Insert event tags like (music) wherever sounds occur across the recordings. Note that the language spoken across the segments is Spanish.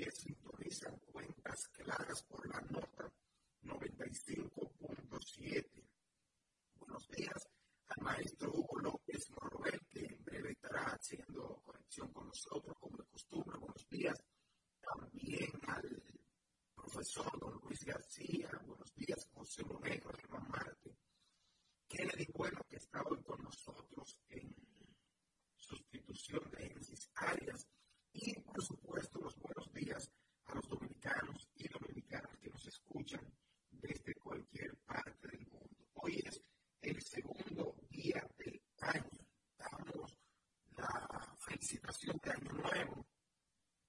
que sintonizan cuentas claras por la nota 95.7. Buenos días al maestro Hugo López Morroel, que en breve estará haciendo conexión con nosotros, como de costumbre. Buenos días también al profesor don Luis García. Buenos días, José Monegro, Germán Marte. Kennedy Bueno, que está hoy con nosotros en sustitución de Génesis Arias y por supuesto los buenos días a los dominicanos y dominicanas que nos escuchan desde cualquier parte del mundo. Hoy es el segundo día del año. Damos la felicitación de Año Nuevo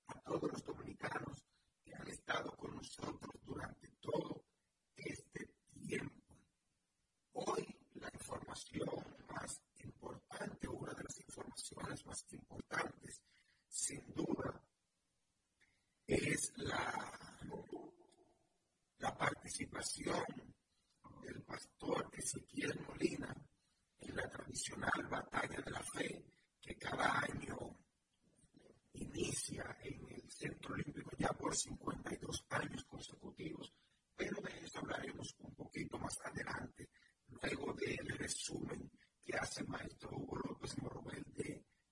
a todos los dominicanos que han estado con nosotros durante todo este tiempo. Hoy la información más importante, una de las informaciones más importantes, sin duda, es la, la participación del pastor Ezequiel Molina en la tradicional batalla de la fe que cada año inicia en el Centro Olímpico ya por 52 años consecutivos, pero de eso hablaremos un poquito más adelante, luego del resumen que hace el maestro Hugo López Morobel de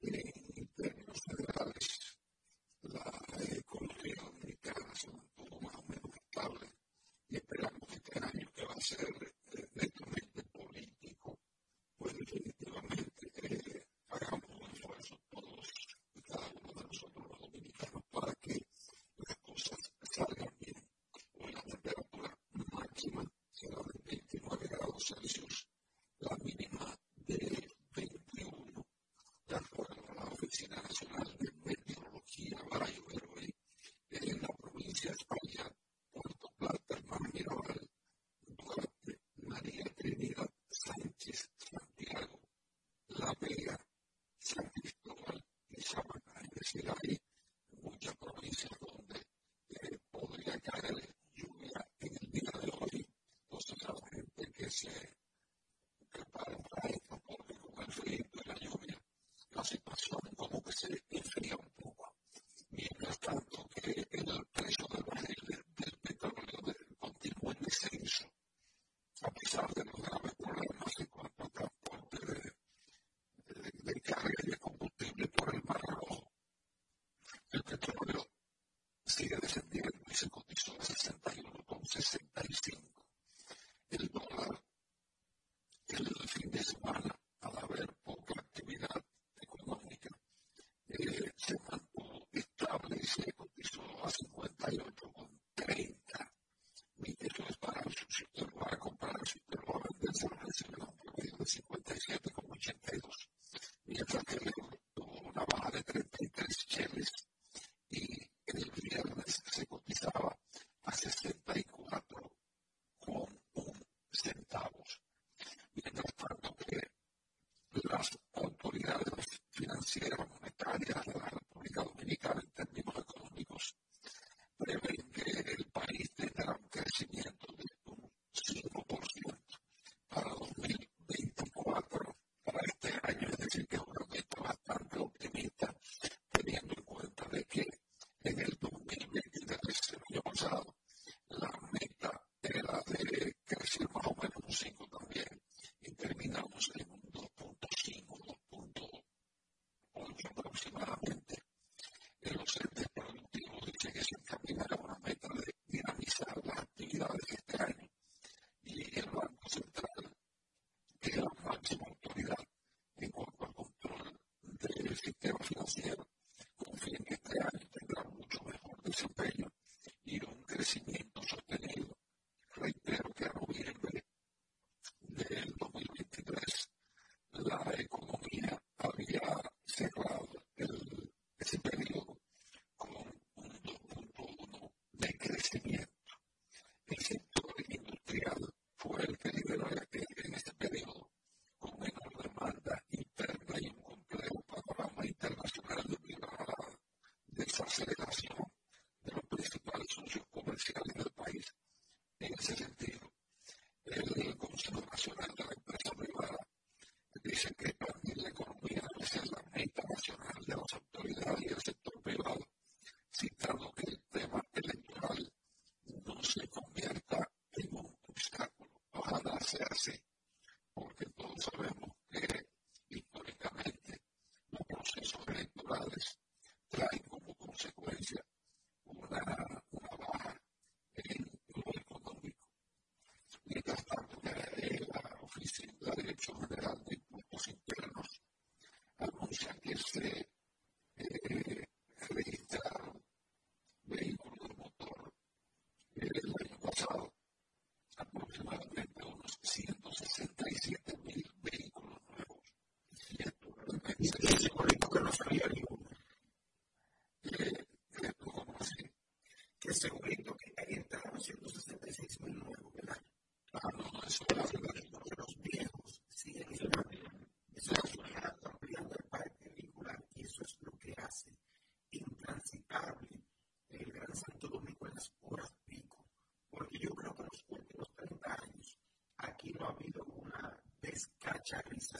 En términos generales, la economía dominicana es un poco más o menos estable y esperamos que el año que va a ser directamente político, pues definitivamente hagamos un esfuerzo todos y cada uno de nosotros los dominicanos para que las cosas salgan bien. Una temperatura máxima será de 29 grados Celsius, la mínima de. La Oficina Nacional de Meteorología para lluvia de hoy en la provincia de España, Puerto Plata, Hermana Mirabal, Duarte, María Trinidad, Sánchez, Santiago, La Vega, San Cristóbal y Sabana. Es decir, hay muchas provincias donde eh, podría caer lluvia en el día de hoy, posteriormente que se prepara para esto, porque el frío de la lluvia la situación como que se enfría un poco. Mientras tanto, que el precio del barril del, petróleo continúa en descenso, a pesar de los graves problemas en cuanto al transporte de, carga y de combustible por el Mar Rojo, el petróleo sigue descendiendo y se cotizó a 61,65. El dólar, el fin de semana, al haber poca actividad, eh, se mantuvo estable y se cotizó a 58,30 mil dólares para el sector, para comprar el sector, para vender, de 57,82, mientras que luego tuvo una baja de 33 cheles y en el viernes se cotizaba a 64 con un centavos. Mientras tanto que las sea así.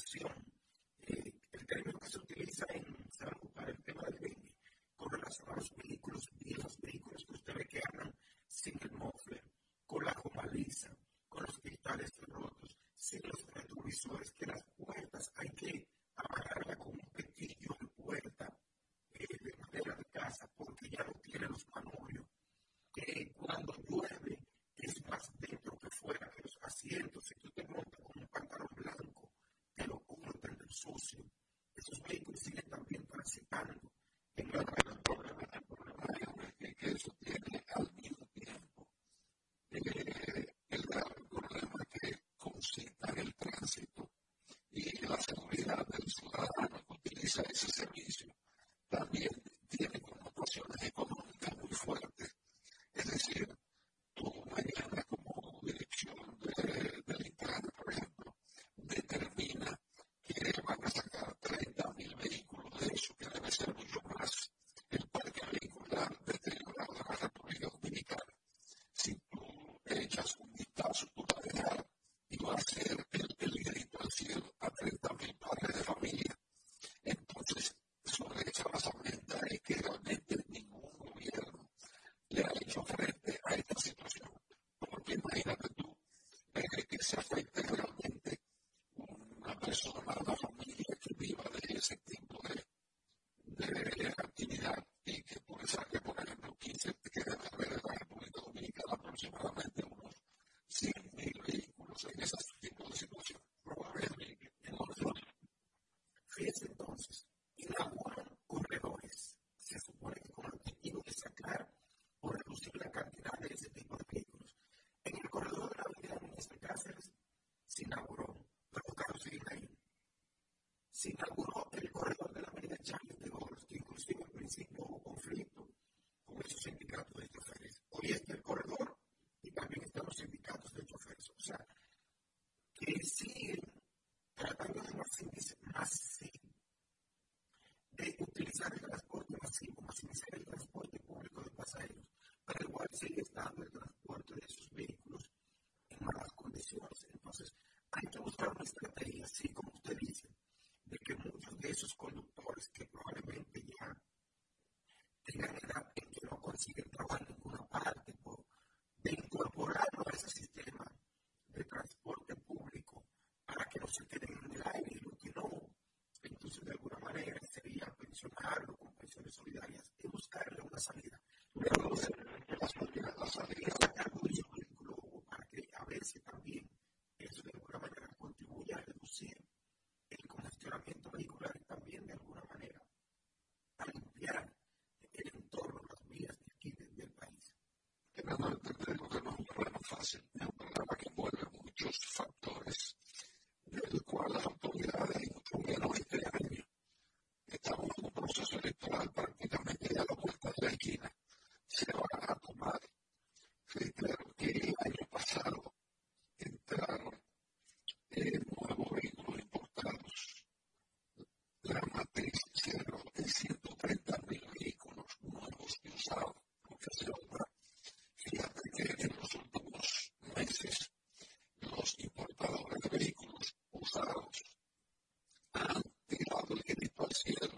acción utiliza ese servicio. se inauguró el corredor de la avenida Charles de Gaulle, que inclusive en principio hubo conflicto con esos sindicatos de choferes. Hoy está el corredor y también están los sindicatos de choferes. O sea, que siguen tratando de masivo, de utilizar el transporte masivo, maximizar el transporte público de pasajeros, pero igual sigue estando el transporte de sus vehículos en malas condiciones. Entonces, hay que buscar una estrategia Nelson. Now, Gracias.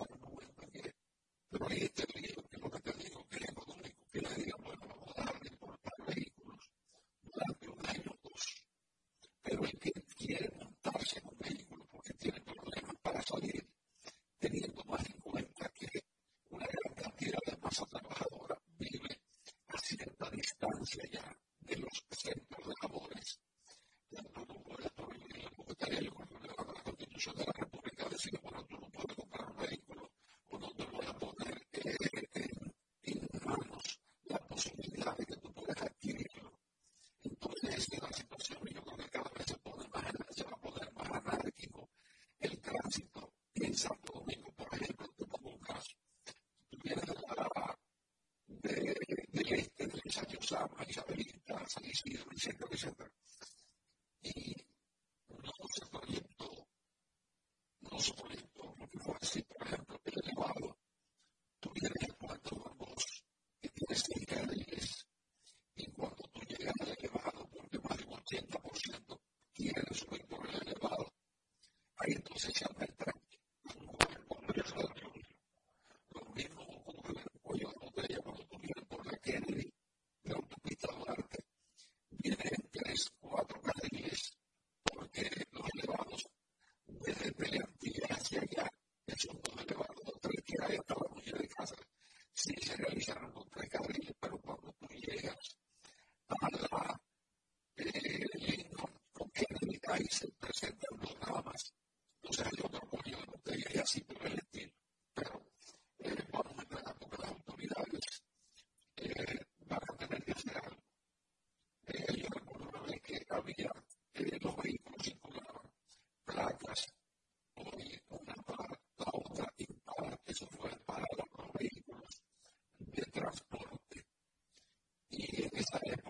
Islam, aquí se predica, San Isidro, y siempre que se Okay. (laughs)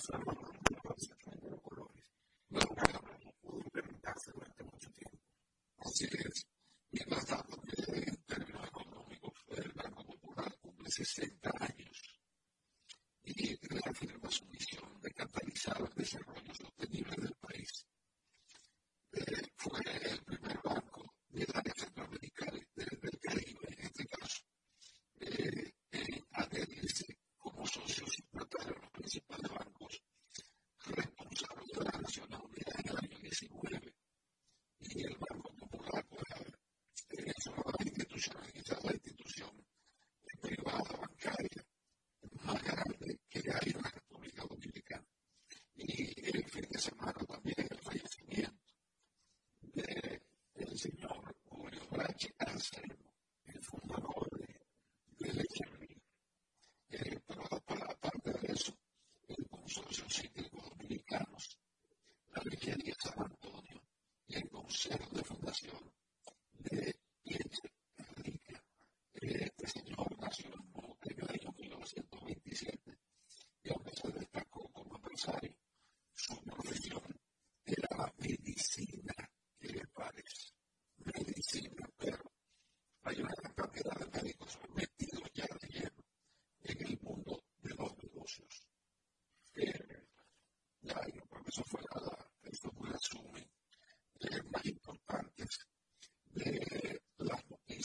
some understand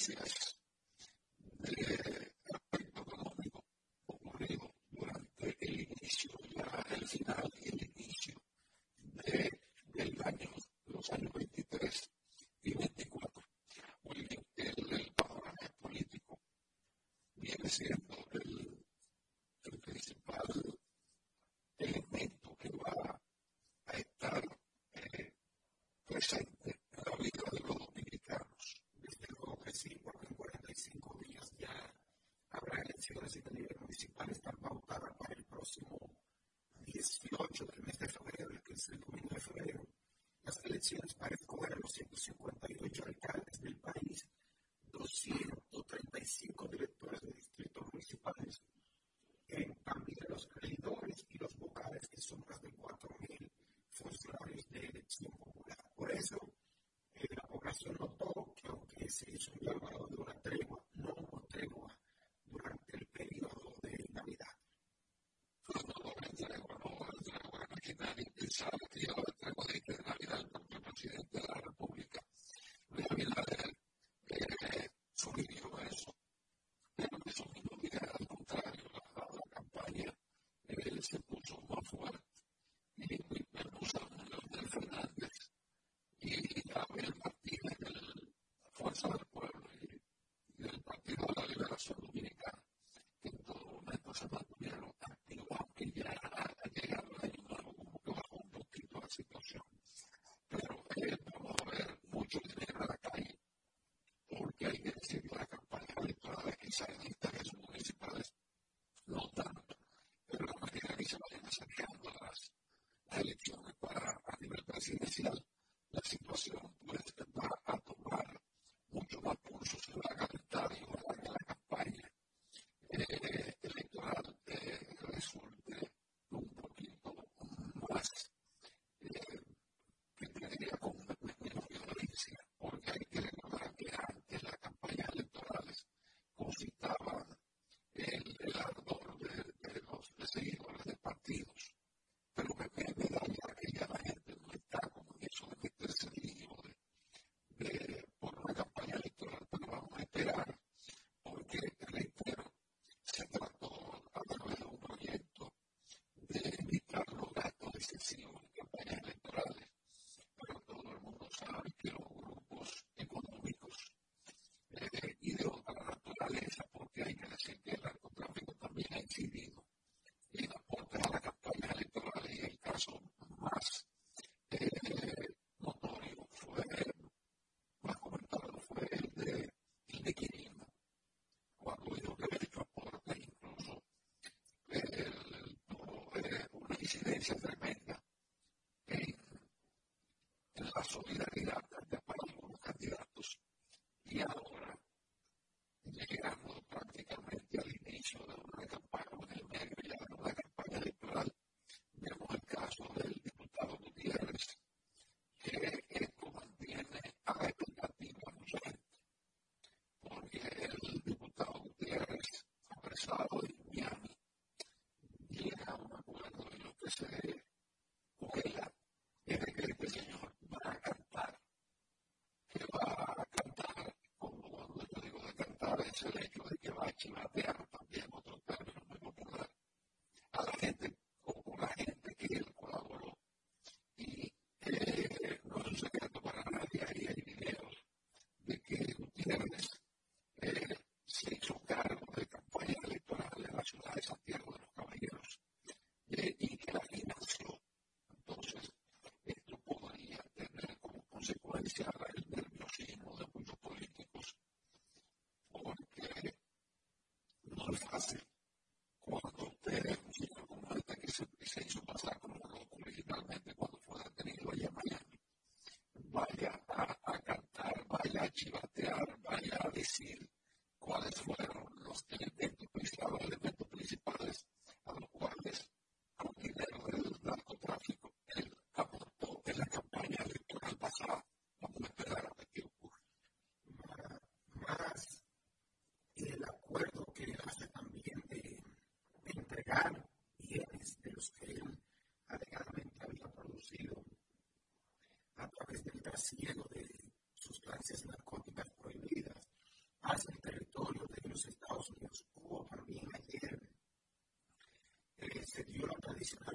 De aspecto económico, como digo, durante el inicio, el final y el inicio del año, los años 23 y 24, el del político viene siendo para escoger a los 158 alcaldes del país, 235 directores de distritos municipales, en cambio de los regidores y los vocales, que son más de 4.000 funcionarios de elección popular. Por eso, eh, la población notó que aunque se hizo un llamado de una tregua, no hubo tregua durante el periodo de Navidad. Pues no, no, no, no, no, no, no, no, no, no, no, no, no, no, no, no, diferencia tremenda en la solidaridad خلف عسير cielo de sustancias narcóticas prohibidas hacia el territorio de los Estados Unidos. Hubo también ayer, eh, se dio la tradicional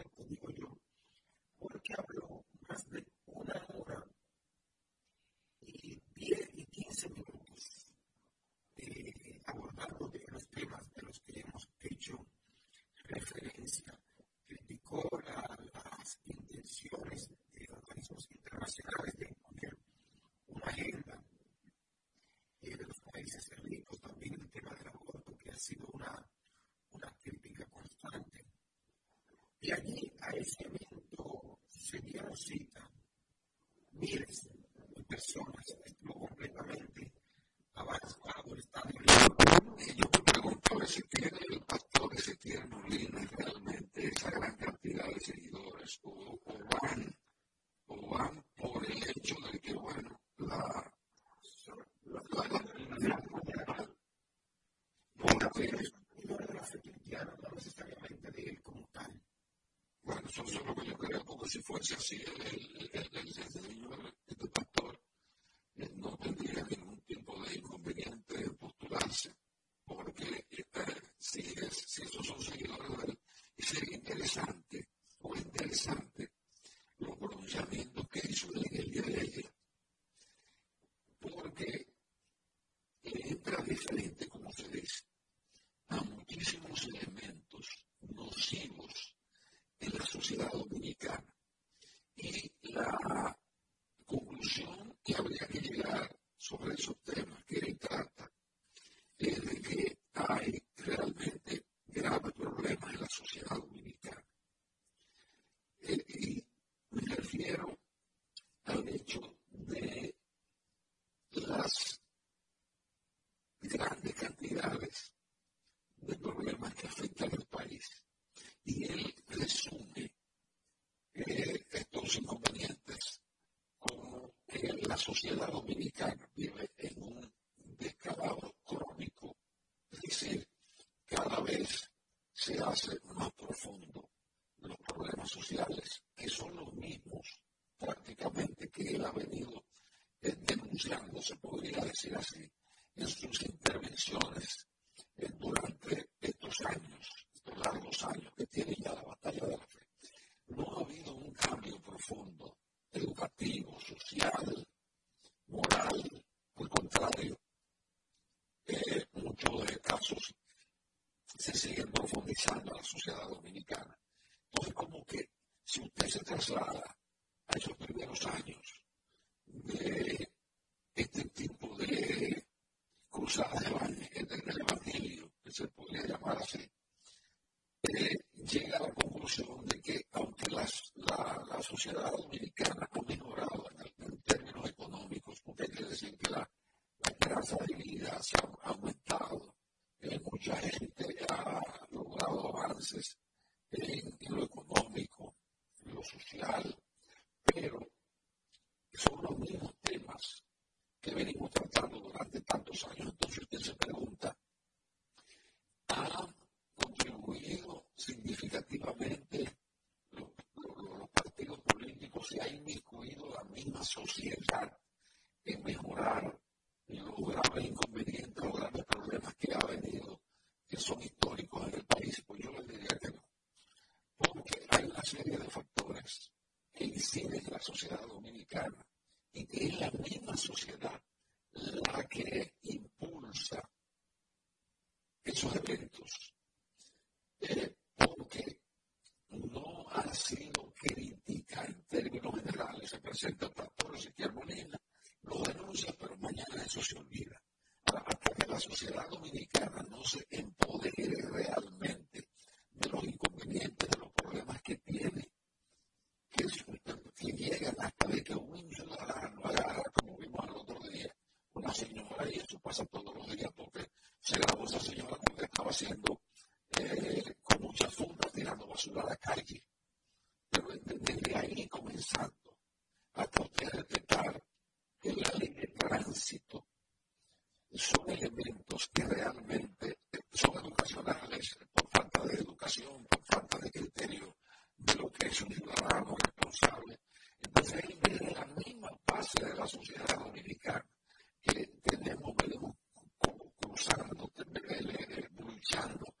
Y allí a ese evento se dieron cita miles de personas, estuvo completamente avanzado el estadio. Y yo me pregunto si tiene el pastor Ezequiel Molina realmente esa gran cantidad de seguidores o, o van o van por el hecho de que, bueno, la... la, la, la, la, la, Bueno, eso es lo que yo creo, porque si fuese así, el, el, el, este pastor, no tendría ningún tipo de inconveniente en postularse, porque eh, si, es, si esos son seguidores de él, sería interesante o interesante los pronunciamientos que hizo en el día de ayer, porque entra diferente, como se dice, a muchísimos elementos nocivos en la sociedad dominicana. De que hay realmente graves problemas en la sociedad dominicana. Eh, y me refiero al hecho de las grandes cantidades de problemas que afectan al país. Y él resume eh, estos inconvenientes como que la sociedad dominicana vive en un descalabro crónico, es decir, cada vez se hace más profundo los problemas sociales, que son los mismos prácticamente que él ha venido eh, denunciando, se podría decir así, en sus intervenciones eh, durante estos años largos años que tiene ya la batalla de la fe, no ha habido un cambio profundo, educativo, social, moral, al contrario, eh, muchos de casos se siguen profundizando en la sociedad dominicana. Entonces, como que si usted se traslada a esos primeros años de este tipo de cruzadas del Evangelio, que se podría llamar así, llega a la conclusión de que aunque la, sociedad dominicana ha mejorado en, términos económicos, porque quiere decir que la, la esperanza de vida se ha aumentado, eh, mucha gente ha logrado avances en, en lo económico, en lo social, pero son los mismos temas que venimos tratando durante tantos años. Entonces usted se pregunta, ¿ha contribuido significativamente los, partidos políticos se ha inmiscuido la misma sociedad en mejorar los graves inconvenientes, los graves problemas que ha venido, que son históricos en el país, pues yo les diría que no. Porque hay una serie de factores que inciden en la sociedad dominicana y que es la misma sociedad la que impulsa esos eventos. Eh, porque no ha sido crítica en términos generales, se presenta el pastor Ezequiel Molina, lo denuncia, pero mañana eso se olvida. Hasta que la sociedad dominicana no se empodere realmente de los inconvenientes, de los problemas que tiene, que, que llegan hasta de que un ciudadano agarra, como vimos el otro día, una señora, y eso pasa todos los días, porque se grabó esa señora porque estaba haciendo con muchas fundas tirando basura a la calle. Pero desde, desde ahí comenzando a poder detectar que la ley de tránsito son elementos que realmente son educacionales por falta de educación, por falta de criterio de lo que es un ciudadano responsable. Entonces, ahí viene la misma base de la sociedad dominicana que tenemos, venimos cruzando, luchando. Ten,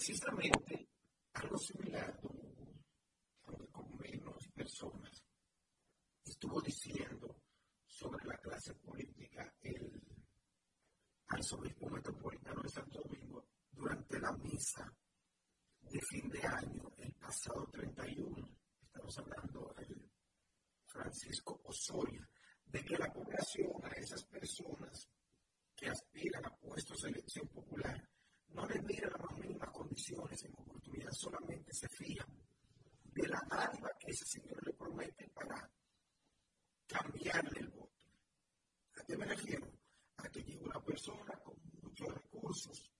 precisamente algo similar, aunque con menos personas, estuvo diciendo sobre la clase política el arzobispo metropolitano de Santo Domingo durante la misa de fin de año, el pasado 31, estamos hablando del Francisco Osoria, de que la población, a esas personas que aspiran a puestos de elección popular, no le mira las mínimas condiciones en oportunidad, solamente se fían de la dádiva que ese señor le promete para cambiarle el voto. ¿A qué me refiero? A que llega una persona con muchos recursos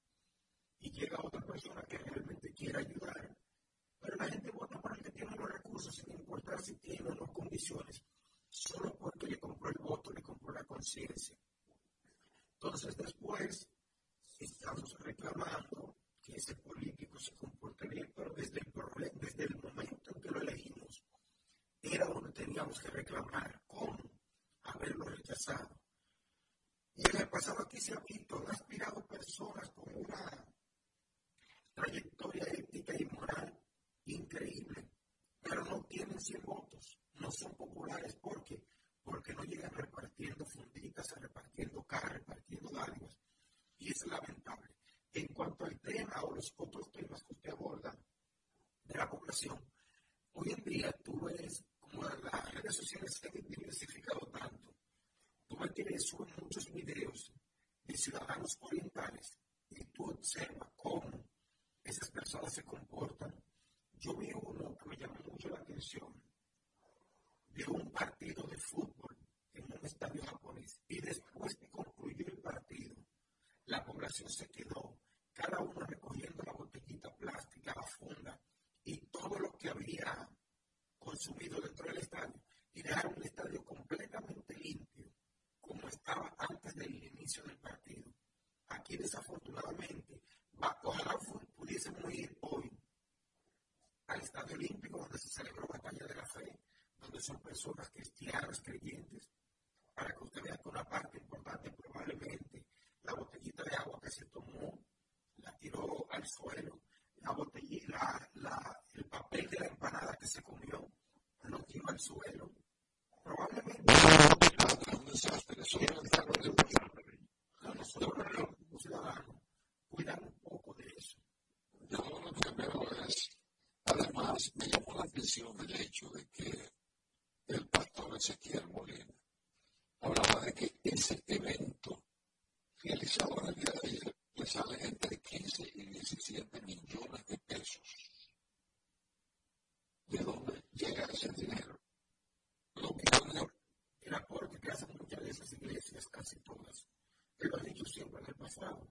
y llega otra persona que realmente quiere ayudar, pero la gente vota por el que tiene los recursos sin importar si tiene no condiciones, solo porque le compró el voto, le compró la conciencia. Entonces después estamos reclamando que ese político se comporte bien, pero desde el, desde el momento en que lo elegimos, era donde teníamos que reclamar con haberlo rechazado. Y en el pasado aquí se ha visto, han aspirado personas con una trayectoria ética y moral increíble, pero no tienen 100 votos, no son populares. Porque porque no llegan repartiendo funditas, repartiendo caras, repartiendo dádivas y es lamentable. En cuanto al tema o los otros temas que usted aborda de la población, hoy en día tú ves como las redes sociales se han diversificado tanto, tú ves que suben muchos videos de ciudadanos orientales y tú observas cómo esas personas se comportan. Yo vi uno que me llamó mucho la atención al Estadio Olímpico donde se celebró la Batalla de la Fe, donde son personas cristianas, creyentes, para que usted vea que una parte importante probablemente la botellita de agua que se tomó, la tiró al suelo, la botellita, la, el papel de la empanada que se comió, lo tiró al suelo. Probablemente un desastre, eso es nosotros los ciudadanos cuidan un poco de eso. Yo lo que veo es, además, me llamó la atención el hecho de que el pastor Ezequiel Molina hablaba de que ese evento realizado en el día de ayer le sale entre 15 y 17 millones de pesos. ¿De dónde llega ese dinero? Lo que el aporte que hacen muchas de esas iglesias, casi todas, que lo han dicho siempre en el pasado.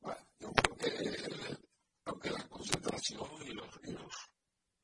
Bueno, yo creo que aunque la concentración y los, y los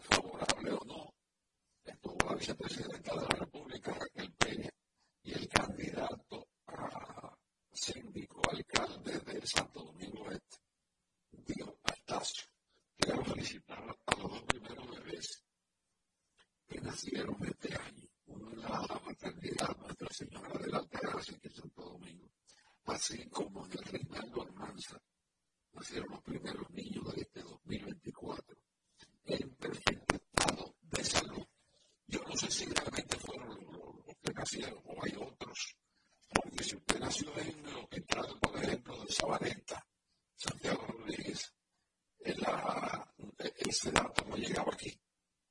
favorable o no, estuvo la vicepresidenta de la República, Raquel Peña, y el candidato a síndico alcalde de Santo Domingo Este, Dio Altacio. Quiero felicitar a los dos primeros bebés que nacieron este año. Uno en la maternidad, Nuestra Señora de la Terraza, que Santo Domingo, así como en el Reinaldo Almanza, nacieron los primeros niños de este 2024 en perfecto estado de salud. Yo no sé si realmente fueron los que nacieron o hay otros, porque si usted nació en, entrando, por ejemplo, de Sabaneta, Santiago Rodríguez, en la, ese dato no llegaba aquí.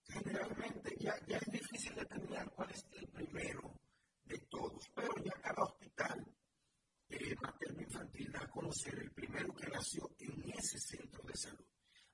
Generalmente ya, ya es difícil determinar cuál es el primero de todos, pero ya cada hospital eh, materno infantil da a conocer el primero que nació en ese centro de salud.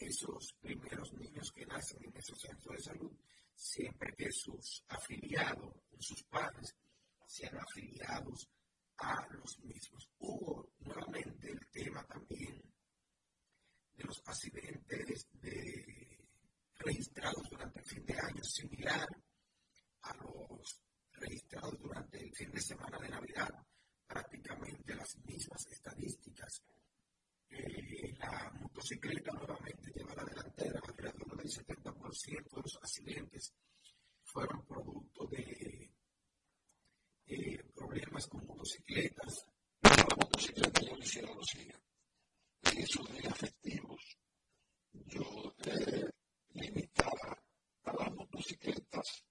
esos primeros niños que nacen en esos centros de salud, siempre que sus afiliados, sus padres, sean afiliados a los mismos. Hubo nuevamente el tema también de los accidentes registrados durante el fin de año, similar a los registrados durante el fin de semana de Navidad, prácticamente las mismas estadísticas. La motocicleta nuevamente lleva la delantera, alrededor del 70% de los accidentes fueron producto de eh, problemas con motocicletas. La motocicleta yo quisiera lo siguiente en esos días festivos yo eh, limitaba a las motocicletas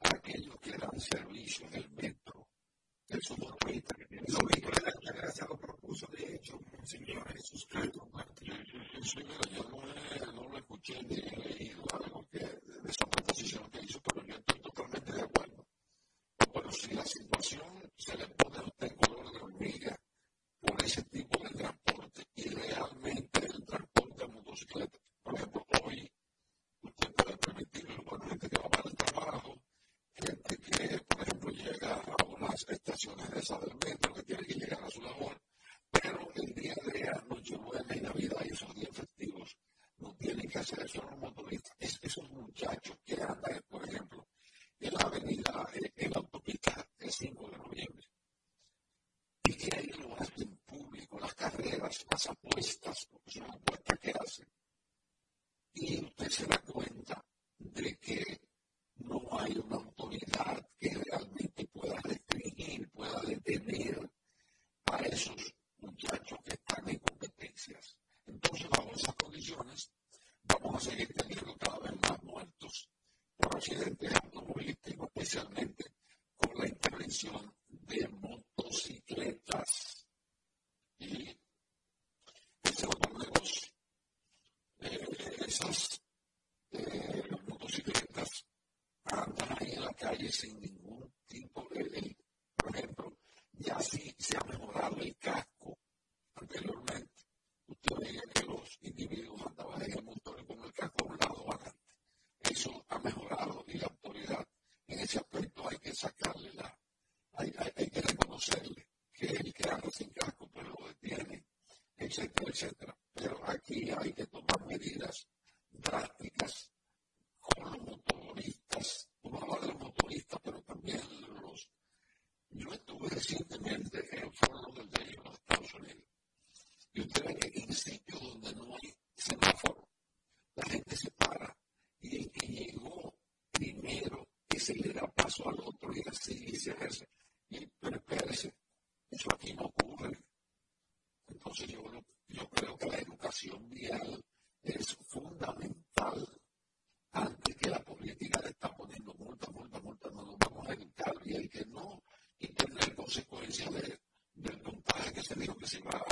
a aquellos que dan servicio en el metro, por ese tipo de transporte y realmente el transporte de motocicleta. Por ejemplo, hoy usted puede permitirlo gente que va para el trabajo, gente que, por ejemplo, llega a unas estaciones de esas que tiene que llegar a su labor, pero el día de Nochebuena y Navidad y esos días festivos no tienen que hacer eso los motoristas. Es esos muchachos que andan, por ejemplo, en la avenida, en la autopista el 5 de noviembre y que ahí lo hacen en público, las carreras, las apuestas, porque son apuestas que hacen. próxima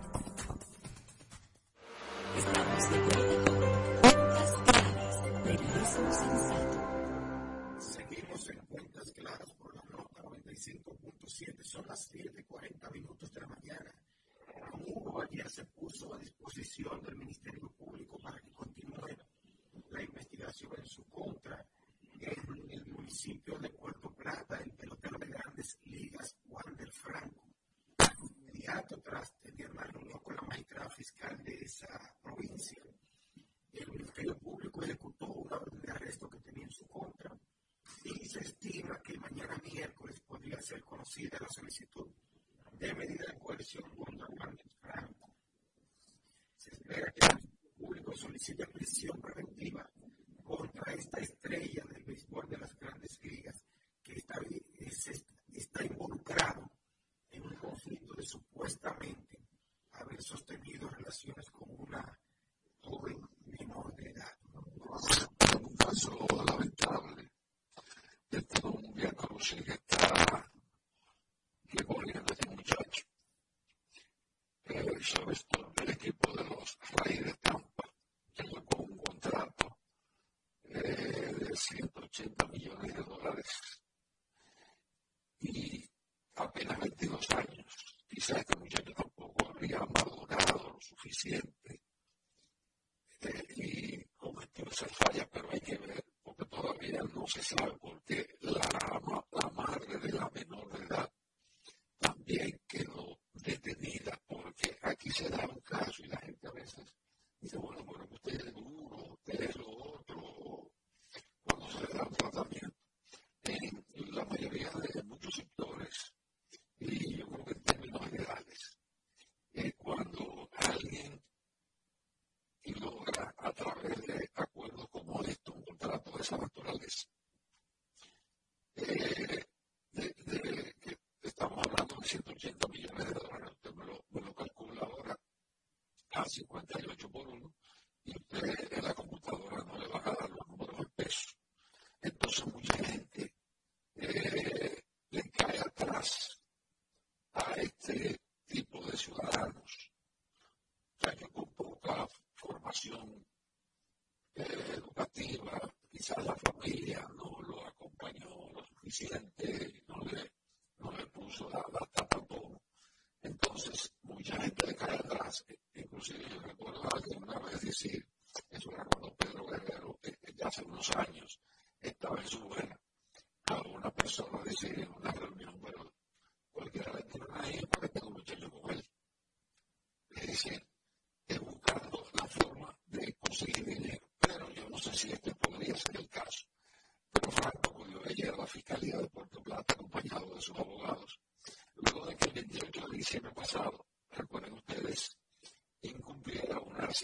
de preventiva contra esta estrella del béisbol de las grandes ligas que está, está involucrado en un conflicto de supuestamente haber sostenido relaciones con しかしない。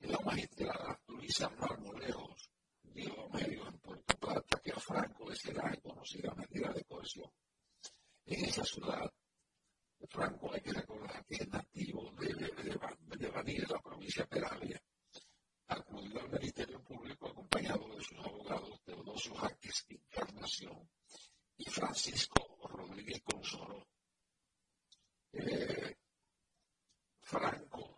lista restringida para bastarle, eh, incluirlo en licencia administrativa. Franco sigue cobrando, pero hay que ver hasta dónde va a, perdurar y, hasta, y cómo va a terminar este caso. Los peloteros dominicanos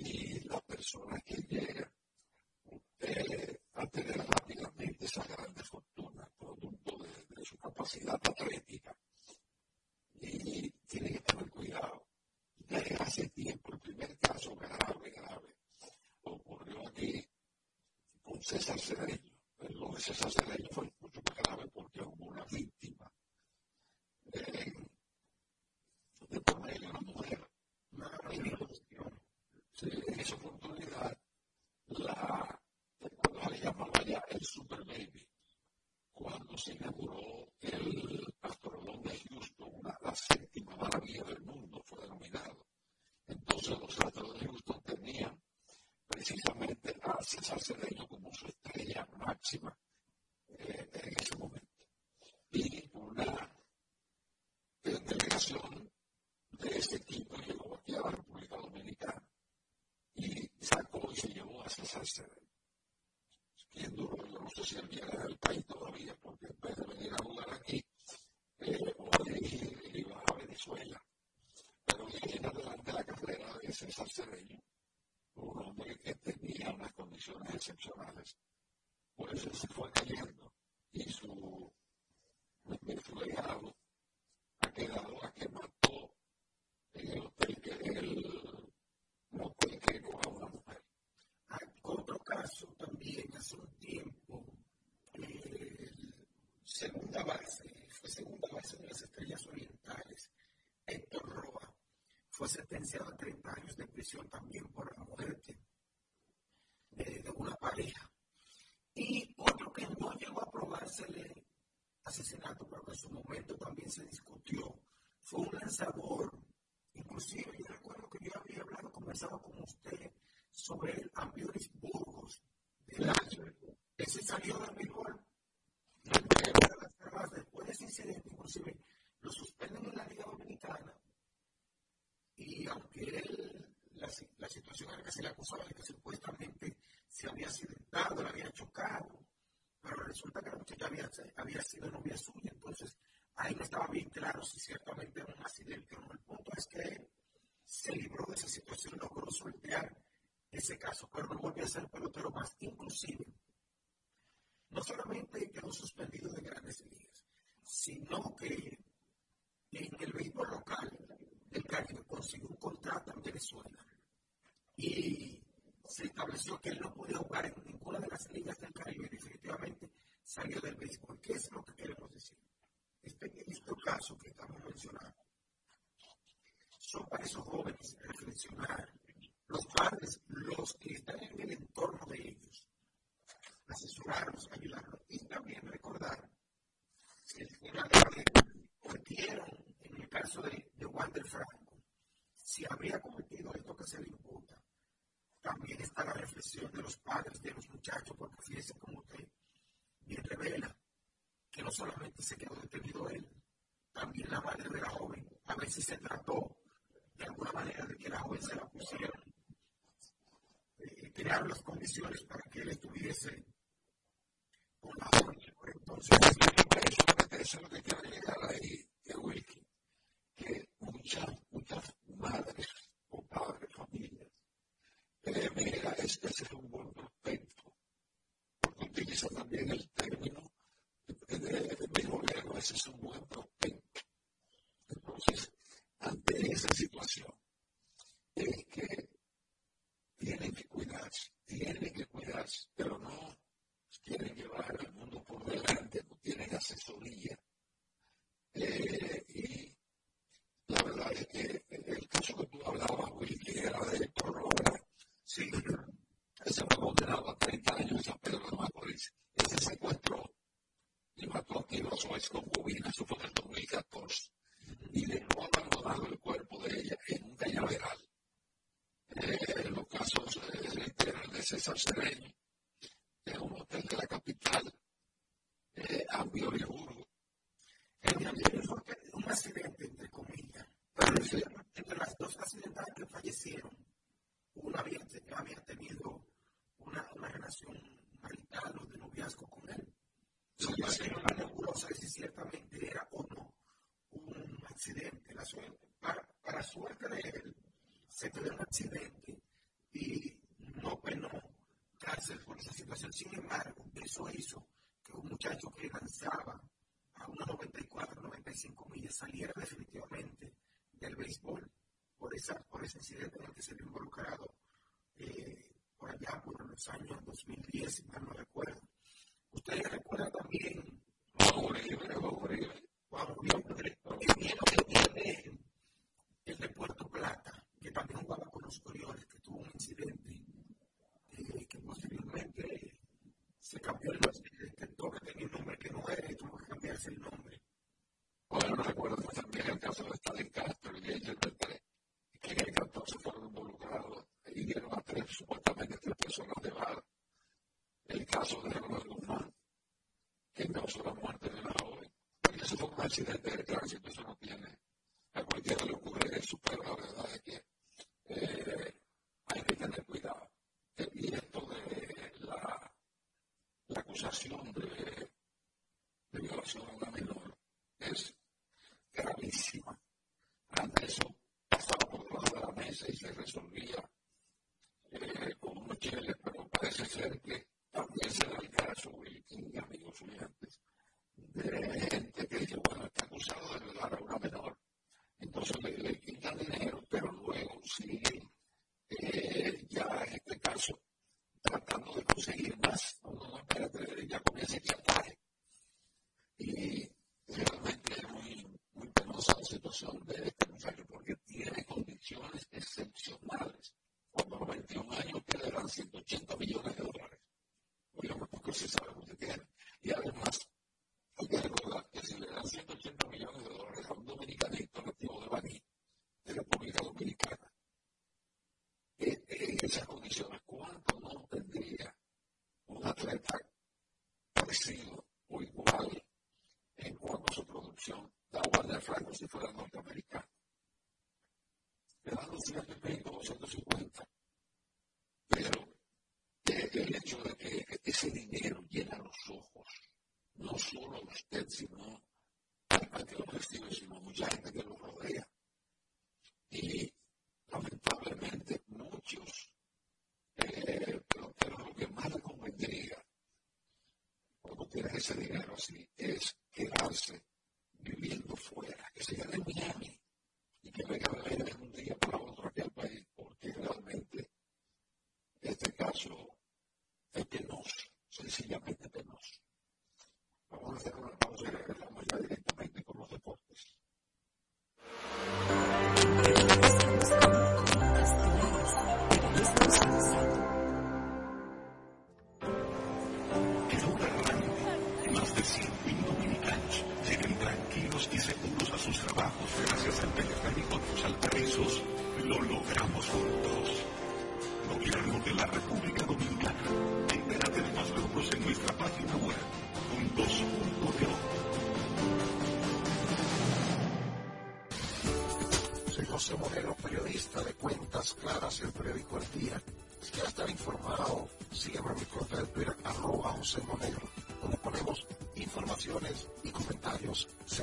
y las personas que llegan eh, a tener esa grande fortuna, producto de, su capacidad atlética. Y tiene que tener cuidado. Desde hace tiempo, el primer caso grave, grave, ocurrió aquí con César Cedeño. Lo de César Cedeño fue mucho más grave porque hubo una víctima de, por medio una mujer. La la de ese equipo llegó aquí a la República Dominicana y sacó y se llevó a César Cedeño quien duro, yo no sé si él viene país todavía, porque en vez de venir a jugar aquí, eh, o a dirigir, él iba a Venezuela. Pero viene adelante la carrera de César Cedeño, un hombre que tenía unas condiciones excepcionales, pues él se fue cayendo y su, su legado ha quedado a que mató en el hotel que él, que a una mujer otro caso también hace un tiempo, segunda base, fue segunda base de las Estrellas Orientales, Héctor Roa, fue sentenciado a 30 años de prisión también por la muerte de, una pareja. Y otro que no llegó a probársele asesinato, pero en su momento también se discutió, fue un lanzador. Inclusive yo recuerdo que yo había hablado, conversado con usted sobre el Ambioris Burgos del año. Ese salió de béisbol. Después de ese incidente, inclusive lo suspenden en la Liga Dominicana. Y aunque él, la, la situación era que se le acusaba de que supuestamente se había accidentado, le había chocado, pero resulta que la muchacha había, había sido novia suya, entonces ahí no estaba bien claro si ciertamente era un accidente o. El punto es que se libró de esa situación, logró sortear ese caso, pero no volvió a ser pelotero más. Inclusive, no solamente quedó suspendido de grandes ligas, sino que en el béisbol local del Caribe consiguió un contrato en Venezuela y se estableció que él no podía jugar en ninguna de las ligas del Caribe, definitivamente salió del béisbol. ¿Qué es lo que queremos decir? Este, este caso que estamos mencionando. Son para esos jóvenes reflexionar, los padres, los que están en el entorno de ellos, asesorarlos, ayudarlos y también recordar que una vez cometieron, en el caso de, de Wander Franco, si habría cometido esto que se le imputa, también está la reflexión de los padres de los muchachos, porque fíjense como usted bien revela que no solamente se quedó detenido él, también la madre de la joven, a ver si se trató de alguna manera de que la joven se la pusieron, eh, crear las condiciones para que él estuviese con la joven. Entonces, eso es lo que quiero llegar ahí, de Wiki, que muchas, muchas madres o padres, familias, eh, mira, este es un buen prospecto, porque utiliza también el término sí, ese fue condenado a 30 años en San Pedro de Macorís. Ese secuestró y una había, había tenido una, una relación marital o de noviazgo con él. Es si ciertamente era o no un accidente. La suerte, para, para suerte de él, se quedó un accidente y no penó cárcel por esa situación. Sin embargo, eso hizo que un muchacho que lanzaba a unos 94, 95 millas saliera definitivamente del béisbol por, esa, por ese incidente en el que se vio involucrado eh, por allá por los años 2010, si mal no recuerdo. Supuestamente tres personas de bar. El caso de Ronald Guzmán, que causó la muerte de la joven. Porque eso fue un accidente de tránsito, eso no tiene. A cualquiera le ocurre eso, pero la verdad es que eh, hay que tener cuidado. Y esto de la, acusación de, violación a una menor es gravísima. Antes eso pasaba por debajo de la mesa y se resolvía eh, con unos cheles, pero parece ser que también se da el caso, y amigos oyentes, de gente que dice, bueno, está acusado de violar a una menor, entonces le, le quitan dinero, pero luego siguen eh, ya en este caso tratando de conseguir más. No, no, espérate, ya comienza el chantaje. Y realmente es muy, muy penosa la situación de este muchacho porque tiene condiciones excepcionales. Cuando a los 21 años que le dan 180 millones de dólares. Oigan, porque se sabe lo que tiene. Y además, hay que recordar que si le dan 180 millones de dólares a un dominicanito nativo de Baní, de República Dominicana, eh, en esas condiciones, ¿cuánto no tendría un atleta parecido o igual en cuanto a su producción da Warner Franco si fuera norteamericano. Le dan 220 o 250.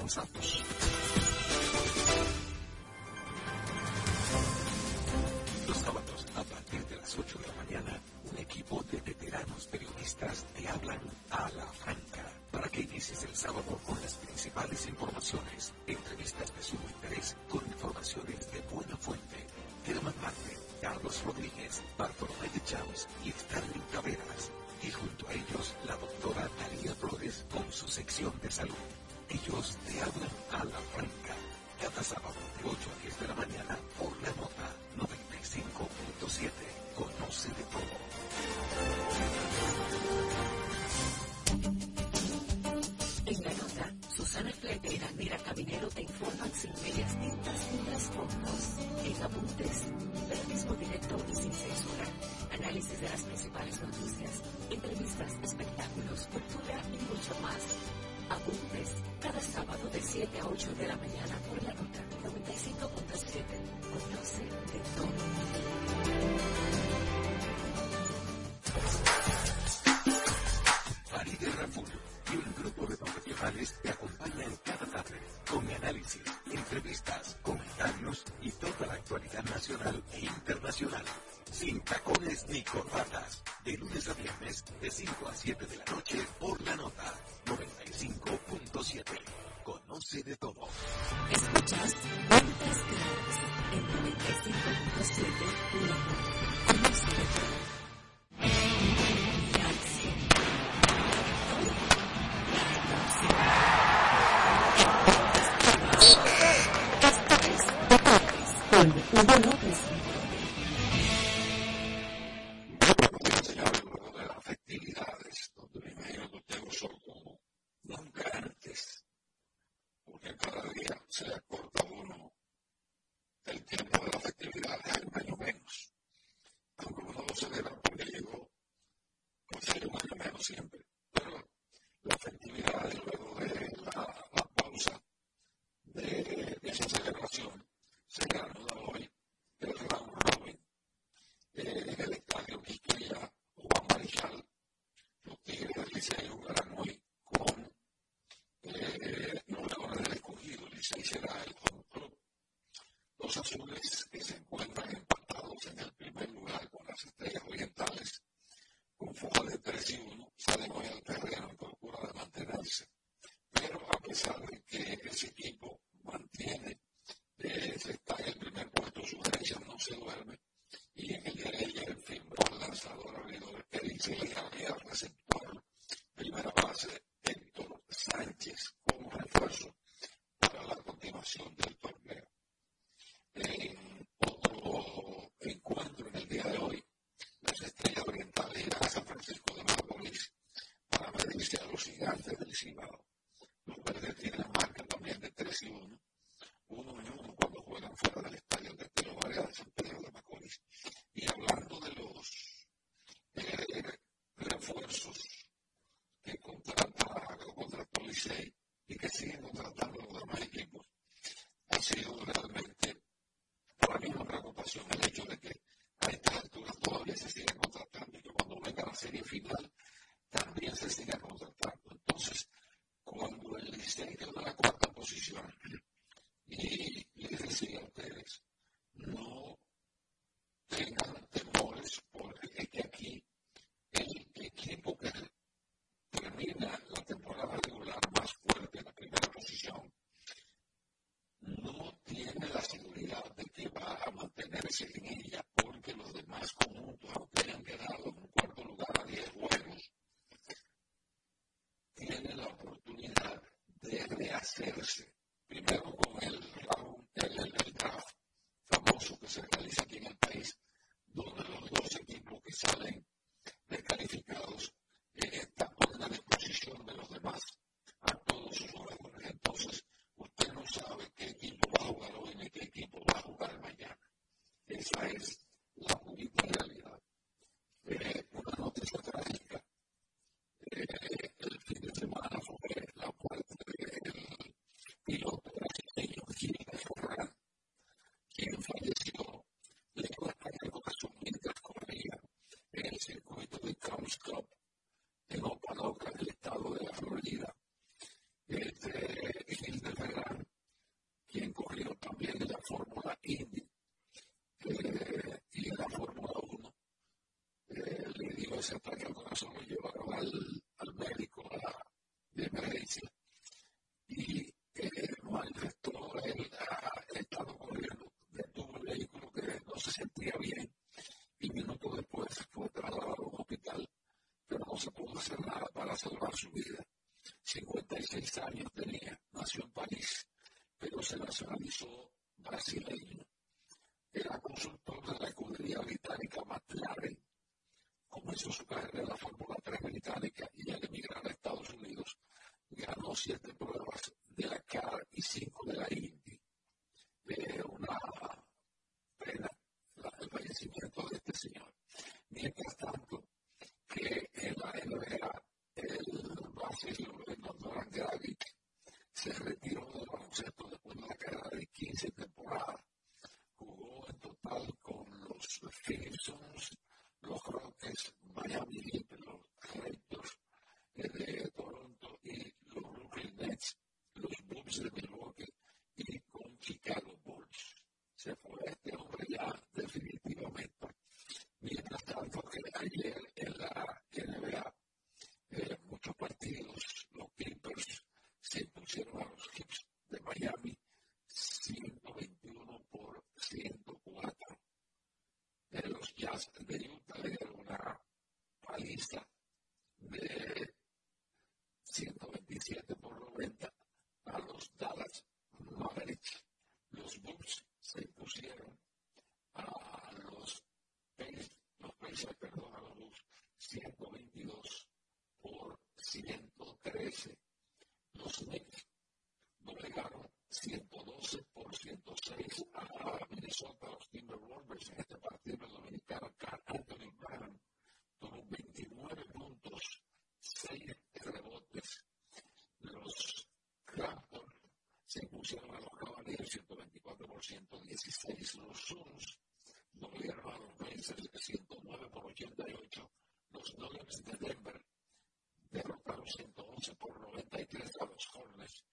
los. Los sábados, a partir de las 8 de la mañana, un equipo de veteranos periodistas te hablan a la franca para que inicies el sábado con las principales informaciones to if he does things salvar su vida. 56 años нас дают 116 los SUNs, Nueva no los Rangers 109 por 88, los Nuggets de Denver derrotaron 111 por 93 a los Hornets.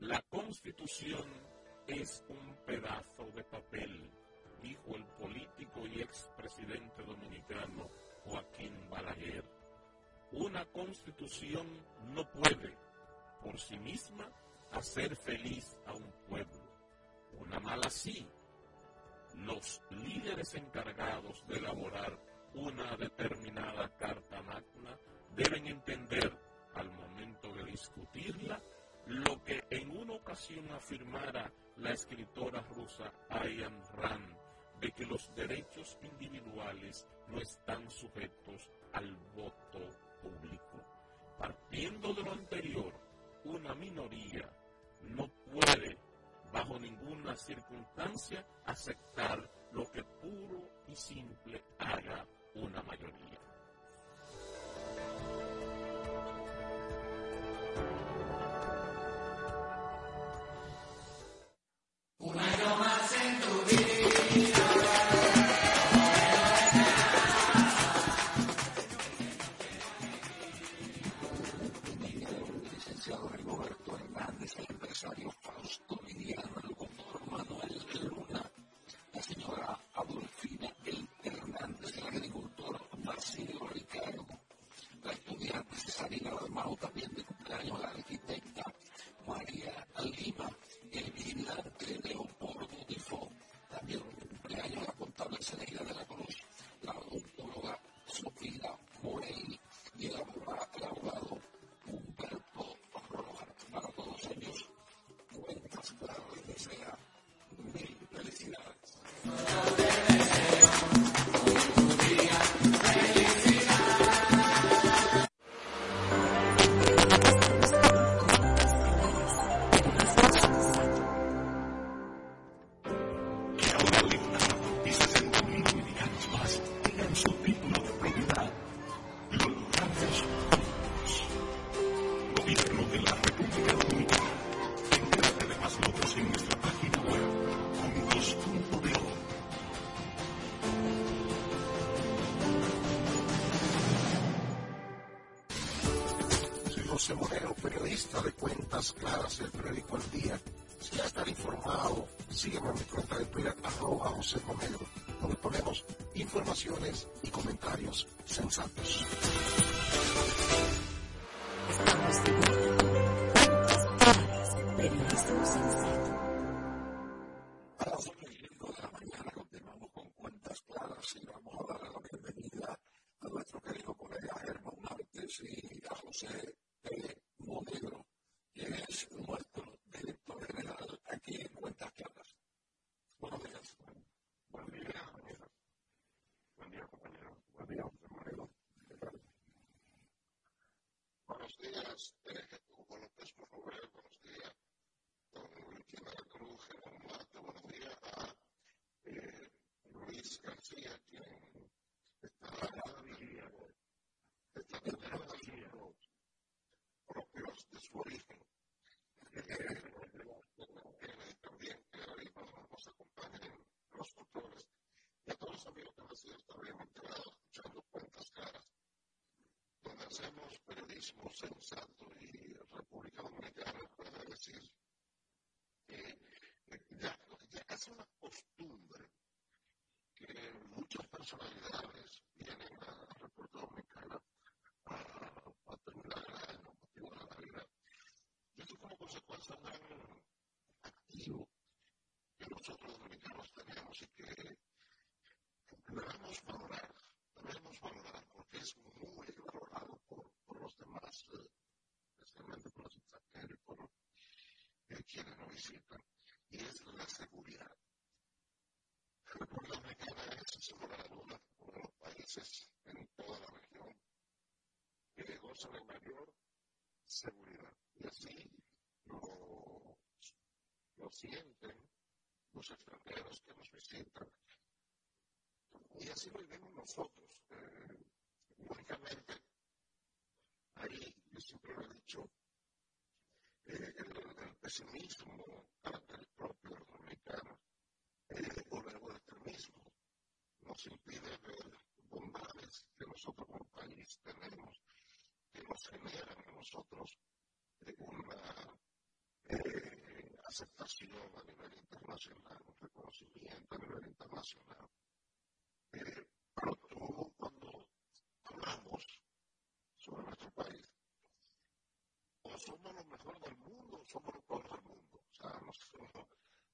La constitución es un pedazo de papel, dijo el político y expresidente dominicano Joaquín Balaguer. Una constitución no puede, por sí misma, hacer feliz a un pueblo. Una mala sí. Los líderes encargados de elaborar una determinada carta magna deben entender al momento de discutirla lo que en una ocasión afirmara la escritora rusa Ayn Rand, de que los derechos individuales no están sujetos al voto público. Partiendo de lo anterior, una minoría no puede bajo ninguna circunstancia aceptar lo que puro y simple haga una mayoría. Hacemos nosotros dominicanos tenemos y que debemos valorar, debemos valorar porque es muy valorado los demás, especialmente por los extranjeros y por quienes nos visitan, y es la seguridad. La República Dominicana es, sin lugar a uno de los países en toda la región que goza de mayor seguridad. Y así lo, lo sienten los extranjeros que nos visitan. Y así lo vivimos nosotros. Eh, lógicamente, ahí yo siempre lo he dicho, eh, el, pesimismo ante el propio dominicano eh, o el extremismo nos impide ver bondades que nosotros como país tenemos nos generan a nosotros una eh, aceptación a nivel internacional, un reconocimiento a nivel internacional. Eh, pero tú, cuando hablamos sobre nuestro país, o somos los mejores del mundo o somos los peores del mundo. O sea, nosotros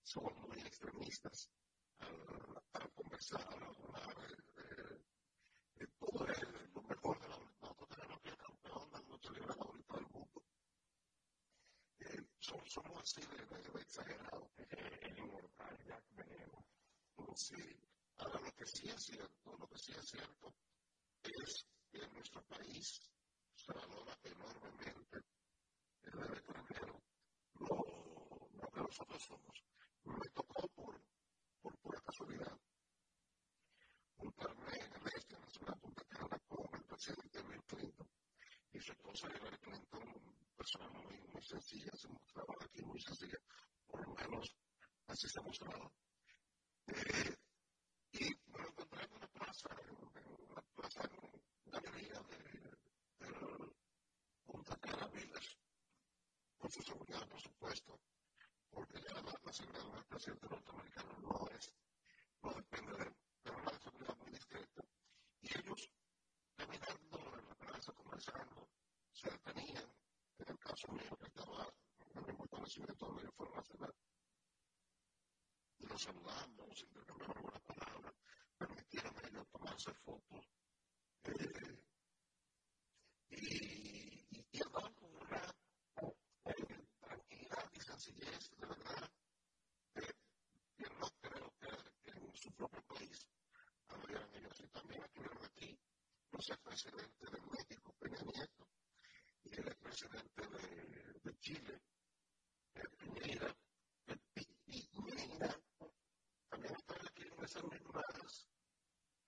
somos muy extremistas al, al conversar, al hablar de, de, todo el, lo mejor de la Nosotros tenemos que campeón de lucha libre favorito del. Eh, somos, así de, de, de exagerados. El inmortal Jack Veneno. Sí. Ahora, lo que sí es cierto, lo que sí es cierto es que en nuestro país se valora enormemente el extranjero, lo, lo que nosotros somos. Me tocó por, por pura casualidad juntarme en el este, de Punta Cana, con el presidente Bill Clinton. Y su esposa Hillary Clinton, persona muy, muy sencilla, se mostraba aquí muy sencilla, por lo menos así se mostraba. Eh, y lo encontré en una plaza, en, una plaza, en galería de, del Punta Cana Village, con su seguridad, por supuesto, porque ya la, la seguridad del presidente norteamericano no es, no depende de, de una seguridad muy discreta. Y ellos, caminando en la plaza, conversando, se detenían, en el caso mío, que estaba en el mismo conocimiento donde ellos fueron a cenar. Y los saludamos, intercambiamos algunas palabras, permitieron a ellos tomarse fotos. Eh, y, y, y andaban con una tranquilidad y sencillez, de verdad, eh, que no creo que, en su propio país habrían ellos. Y también estuvieron aquí los expresidentes de México, Peña Nieto, y el expresidente de, de Chile, eh, Piñera, eh, y, Piñera, también están aquí en esas mismas,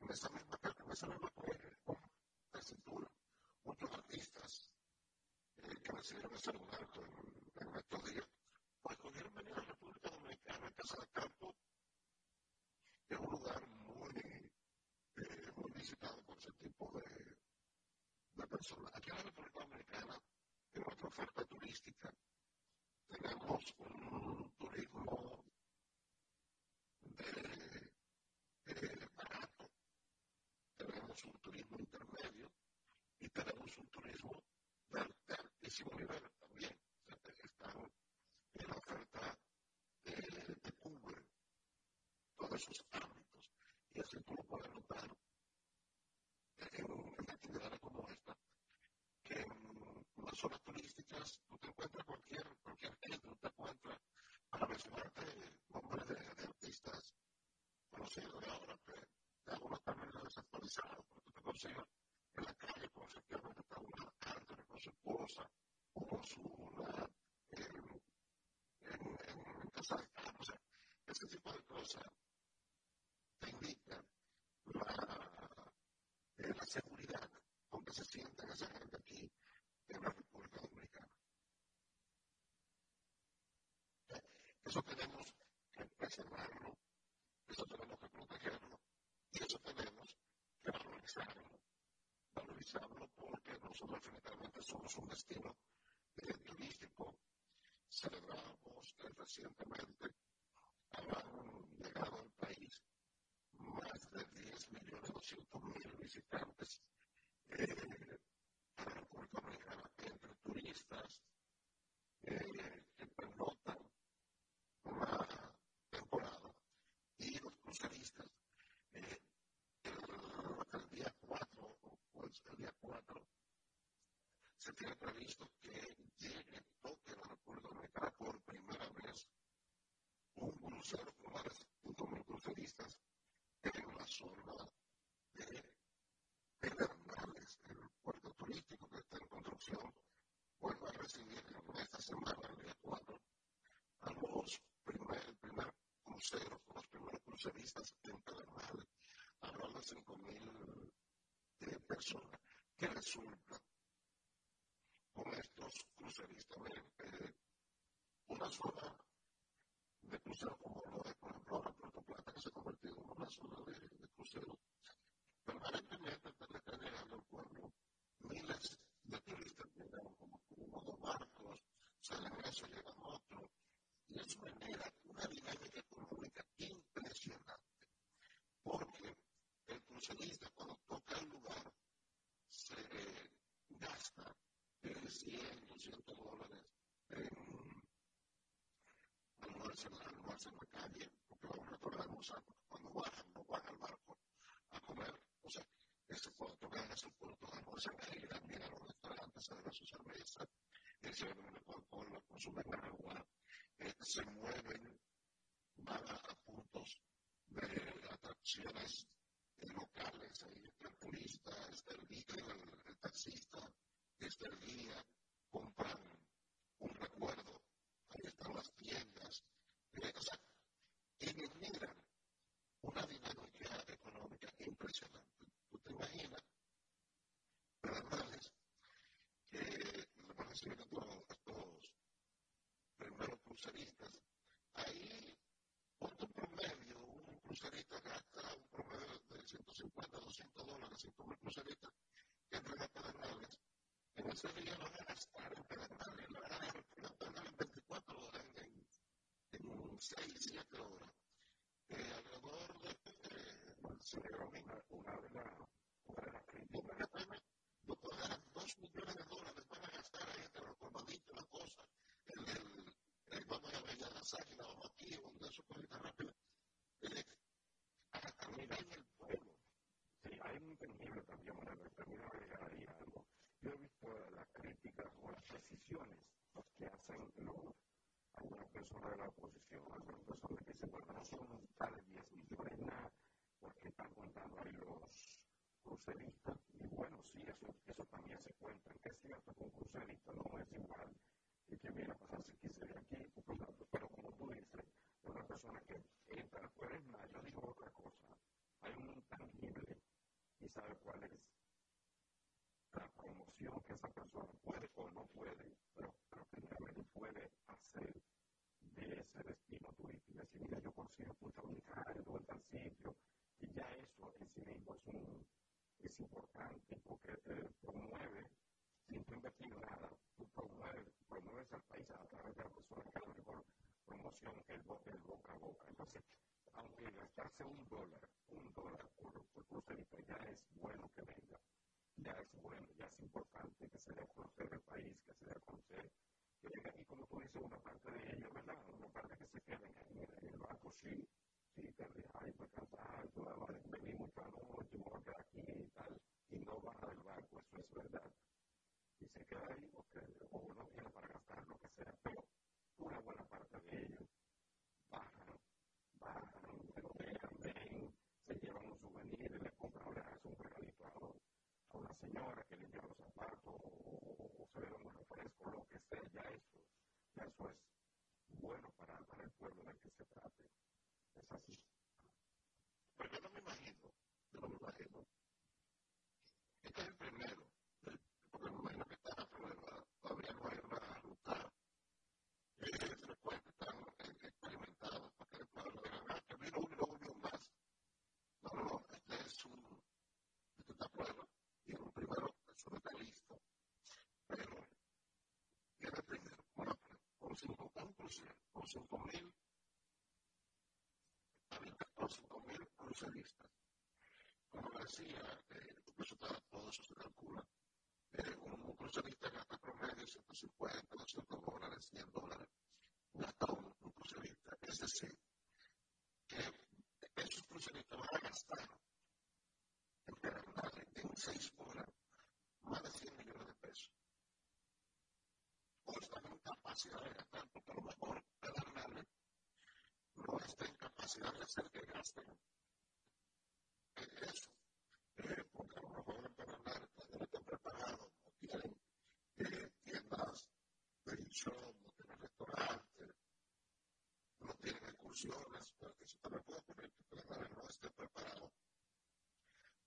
en esa misma, en esa misma tesitura, muchos artistas que recibieron ese lugar en, en estos días, pues pudieron venir a la República Dominicana, a Casa de Campo, que es un lugar muy, eh, muy visitado por ese tipo de, de personas. Aquí en la República Dominicana, en nuestra oferta turística, tenemos un turismo de, de barato, tenemos un turismo intermedio y tenemos un turismo de, de altísimo nivel también. Están en la oferta eh, de cubre todos esos ámbitos. Y así tú lo puedes notar ese tipo de cosas te indican la, eh, la seguridad con que se sienten esa gente aquí en la República Dominicana. Eso tenemos que preservarlo, eso tenemos que protegerlo y eso tenemos que valorizarlo valorizarlo porque nosotros somos un destino eh, turístico. Celebramos eh, recientemente, han llegado al país más de 10 millones 200 mil visitantes eh, a la República Dominicana entre turistas eh, que pernotan una temporada y los cruceristas. Eh, el, el día 4 pues el día 4 se tiene previsto que llegue, toque a la República Dominicana por primera vez un crucero con más de 5.000 cruceristas en la zona de Pedernales, el puerto turístico que está en construcción, vuelve a recibir en esta semana, el día 4, a los primer, el primer crucero, los primeros cruceristas en Pedernales, hablando de 5.000 de personas que resulta con estos cruceristas. Eh, una zona de crucero como lo de, por ejemplo, ahora Puerto Plata, que se ha convertido en una zona de, de crucero, permanentemente le están llegando al pueblo miles de turistas, eso lleva a otro, y eso genera una dinámica económica impresionante, porque el crucerista cuando toca el lugar se gasta 100, 200 dólares en almuerzo, en la calle, porque va a un restaurante a cuando bajan, no van al barco a comer, o sea, ese puerto gana su puerto de almuerzo, ahí también a los restaurantes, se beben su cerveza, se beben una Coca-Cola, consumen agua, eh, se mueven, van a, puntos de atracciones locales, el turista, está el el, el taxista, está el guía, compran un recuerdo, ahí están las tiendas, eh, o sea, generan una dinámica económica impresionante. Tú te imaginas, Pedernales, que le van a recibir a todos estos primeros cruceristas, ahí, por un promedio, un crucerista gasta un promedio de 150, 200 dólares, si tú crucerista que entra a Pedernales, en ese día van a gastar en Pedernales, van a en 24 horas, en, en 6, 7 horas. Eh, alrededor de, eh, se denomina una de las una de las críticas. Dos millones de dólares van a gastar ahí entre los colmaditos, las cosas, el, el, el, a ver ya las águilas, vamos aquí, donde eso cositas rápidas. Eh, a nivel del pueblo. Sí, hay un intangible también, Manuel, termino de algo yo he visto las críticas o las precisiones que hacen los, algunas personas de la oposición, algunas personas que dicen, bueno, no son tales 10 millones nada, porque están contando ahí los cruceristas. Y bueno, sí, eso, eso también se cuenta. Es cierto que un crucerista no es igual que quien viene a pasarse 15 días aquí, pero como tú dices, es una persona que entra, pero es más, yo digo otra cosa. Hay un intangible y sabe cuál es la promoción que esa persona puede o no puede, pero, pero que puede hacer de ese destino turístico. Decir, mira, yo consigo punta unitaria, en tal sitio, y ya eso en sí mismo es, un, es importante porque te promueve, sin tu invertir nada, tú promueves, promueves al país a través de la persona que es la mejor promoción, el, el boca a boca. Entonces, aunque gastarse un dólar, un dólar por, por crucerito ya es bueno que venga ya es bueno, ya es importante que se dé a el país, que se dé a conocer, que venga aquí, como tú dices, una parte de ellos, ¿verdad? Una parte que se queden en, el banco, sí, sí, te ay, pues cansar, tú venir mucho anoche, me voy a quedar aquí y tal, y no baja del banco, eso es verdad. Y se queda ahí, porque, o no tiene para gastar lo que sea, pero una buena parte de ellos bajan, bajan, vean, ven, se llevan un souvenir le compran, le hacen un regalito a a una señora que limpia los zapatos o, se ve un refresco, lo que sea, ya eso, eso es bueno para, el pueblo del que se trate. Es así. Pero yo no me imagino, yo no me imagino. Este es el primero, Con 5 mil, había 14.000 cruceristas. Como decía, el resultado todo se calcula. Un crucerista gasta promedio 150, 200 dólares, 100 eh, dólares. Gasta un crucerista. Es decir, que esos cruceristas van a gastar en el calendario de un 6 hora más de 10 millones de pesos. Están en capacidad de gastar, porque a lo mejor Pedernales no está en capacidad de hacer que gasten eso. Eh, porque a lo mejor en Pedernales no están preparados, no tienen tiendas de show, no tienen restaurantes, no tienen excursiones, porque eso también puede ocurrir que Pedernales no esté preparado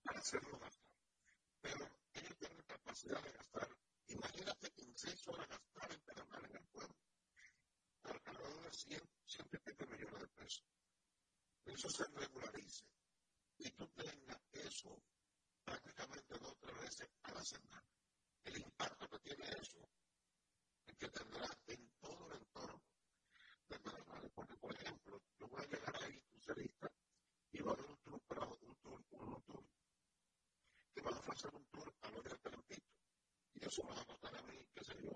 para hacerlo gastar. Pero ellos tienen capacidad de gastar. Imagínate 15 horas gastar en peatonal en el pueblo. Alrededor de 100, 100 millones de pesos. Eso se regularice. Y tú tengas eso prácticamente dos o tres veces a la semana. El impacto que tiene eso es que tendrá en todo el entorno de Panamá. Porque, por ejemplo, yo voy a llegar a Industrialista y va a haber un tour, un tour, un tour, que va a ofrecer un tour al oriente del Pito y eso me va a costar a mí, qué sé yo,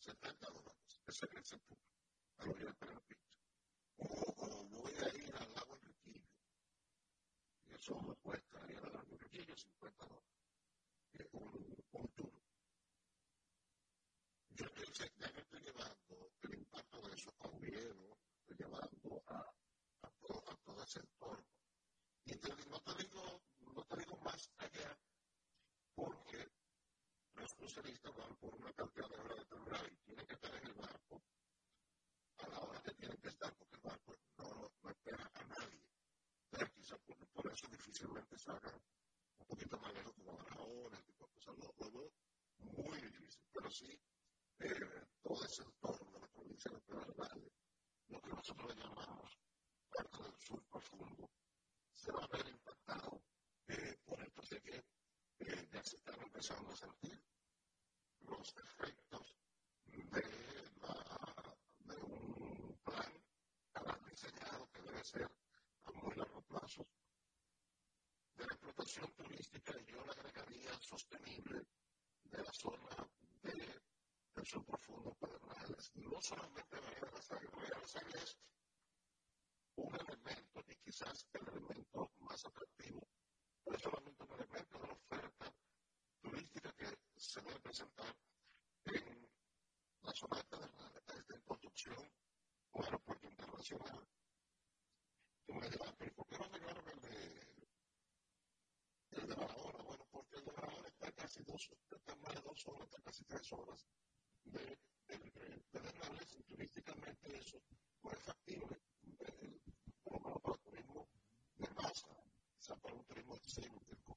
70 dólares. Ese es el tour a los de Pelampito. O, o voy a ir al lago Enriquillo. Y eso me cuesta ir al lago Enriquillo 50 dólares. Un, un tour. Yo estoy, ya me estoy llevando el impacto de eso a estoy llevando a, a, todo, a todo ese entorno. Y entonces no te digo, no te digo más allá, porque los cruceristas van por una cantidad de y tienen que estar en el barco a la hora que tienen que estar, porque el barco no, no espera a nadie. Entonces, quizás por, eso difícilmente salgan un poquito más lejos como a la hora, tipo de cosas. Lo, lo veo muy difícil, pero sí, eh, todo ese entorno de la provincia de Pedro Valle, lo que nosotros le llamamos parte del sur profundo, se va a ver impactado eh, por esto de que eh, ya se están empezando a sentir los efectos de, la, de un plan para diseñado que debe ser a muy largo plazo de la explotación turística y yo le agregaría sostenible de la zona de, del sur profundo Pedernales. No solamente la Bahía de la Sangre es un elemento y quizás el elemento más atractivo, pero es solamente un elemento de la oferta turística que se debe presentar en la zona de construcción un aeropuerto internacional. Tú me dirás, pero ¿por qué no llegaron el de, el de? Bueno, porque el de Barahona está casi dos, está más de dos horas, está casi tres horas de, de, de y turísticamente eso no es factible por lo menos para el turismo de masa, o sea, para un turismo excéntrico.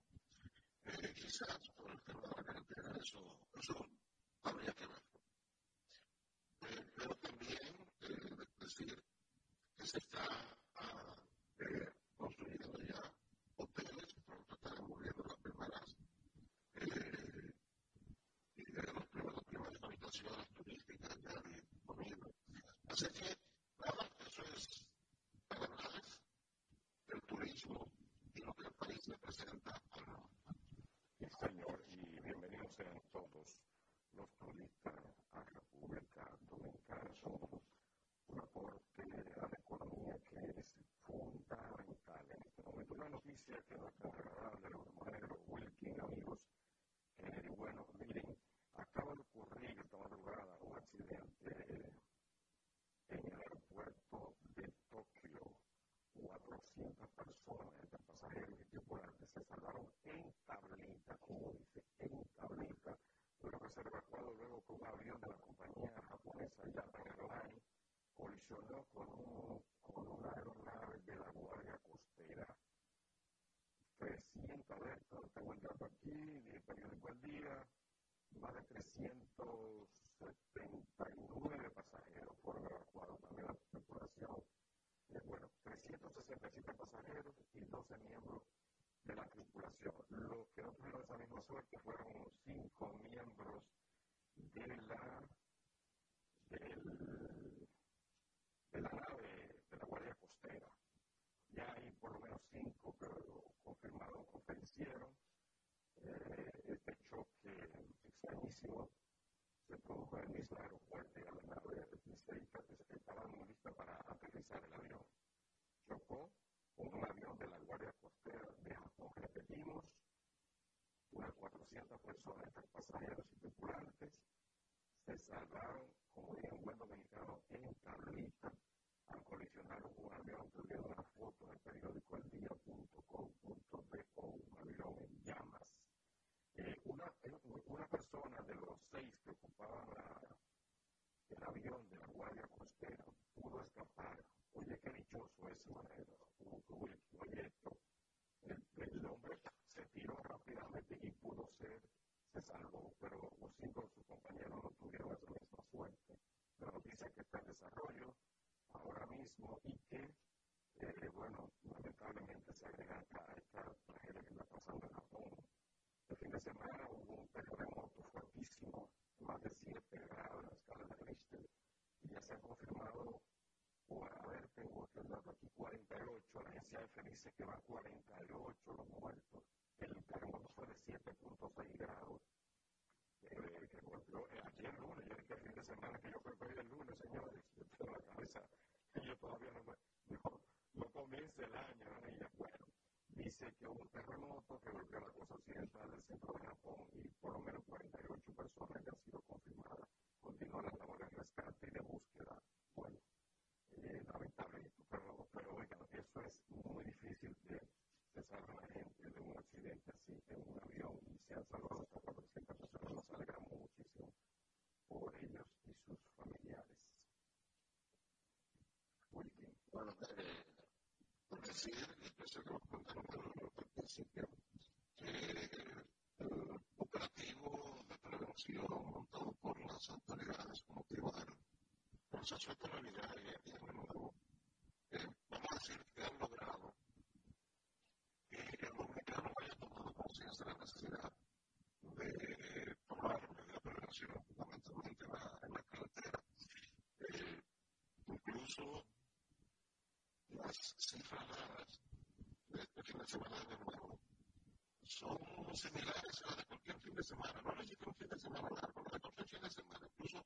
Quizás por el tema de la carretera, eso, eso habría que. Eh, pero también decir que se está construyendo ya hoteles, pronto estarán moviendo las primeras, los primeros, primeras habitaciones turísticas ya disponibles. Así que, nada, eso es Pedernales el turismo y lo que el país le presenta mundo. Sí, señor, y bienvenidos sean todos los turistas a República Dominicana. Somos un aporte a la economía que es fundamental en este momento. Una noticia que nos trasladaron de los compañeros Wilkin, amigos. Eh, bueno, miren, acaba de ocurrir esta madrugada un accidente en el aeropuerto de Tokio 400 personas, y tripulantes, se salvaron en tablita, como dice, en tablita, pero que ser evacuado luego que un avión de la compañía japonesa Japan Airlines colisionó con, un, con una aeronave de la Guardia Costera. 300, a ver, tengo el dato aquí, del periódico El Día, más de 379 pasajeros fueron evacuados, también la tripulación bueno, 367 pasajeros y 12 miembros de la tripulación. Lo que no tuvieron esa misma suerte fueron cinco miembros de la, de la nave de la Guardia Costera. Ya hay por lo menos cinco que confirmaron que fallecieron. Eh, este choque extrañísimo se produjo en el mismo aeropuerto y a la nave que estaban listas para aterrizar el avión. Chocó con un avión de la Guardia Costera de Japón. Repetimos, unas 400 personas, entre pasajeros y tripulantes, se salvaron, como diría el avión de la Guardia Costera pudo escapar. Oye, qué dichoso es Oye, el, el, hombre se tiró rápidamente y pudo ser, se salvó, pero los cinco de sus compañeros no tuvieron esa misma suerte. La noticia que está en desarrollo ahora mismo y 48, la agencia F dice que va a 48 los muertos. El terremoto fue de 7.6 grados. Eh, que eh, lunes, yo dije el fin de semana que yo que hoy el lunes, señores, (laughs) yo tengo la cabeza, yo todavía no, no, no comienza el año, y ya bueno, dice que hubo un terremoto que golpeó la costa occidental del centro de Japón y por lo menos 48 personas ya han sido confirmadas. Continúan las labores de rescate y de búsqueda. Bueno, eh, lamentable, pero, pero oigan, eso es muy difícil de, de salvar a gente de un accidente así en un avión y se han salvado hasta 400 personas. Nos alegramos muchísimo por ellos y sus familiares. Wilkin. Bueno, eh, por decir, eso que lo contaron al principio, el operativo de prevención montado por las autoridades con motivo del proceso extraordinario y eh, vamos a decir que han logrado que el dominicano haya tomado conciencia de la necesidad de tomar medidas de prevención, fundamentalmente en la, carretera. Incluso las cifras de este fin de semana de nuevo son similares a las de cualquier fin de semana. No necesito un fin de semana largo, no de cualquier fin de semana, incluso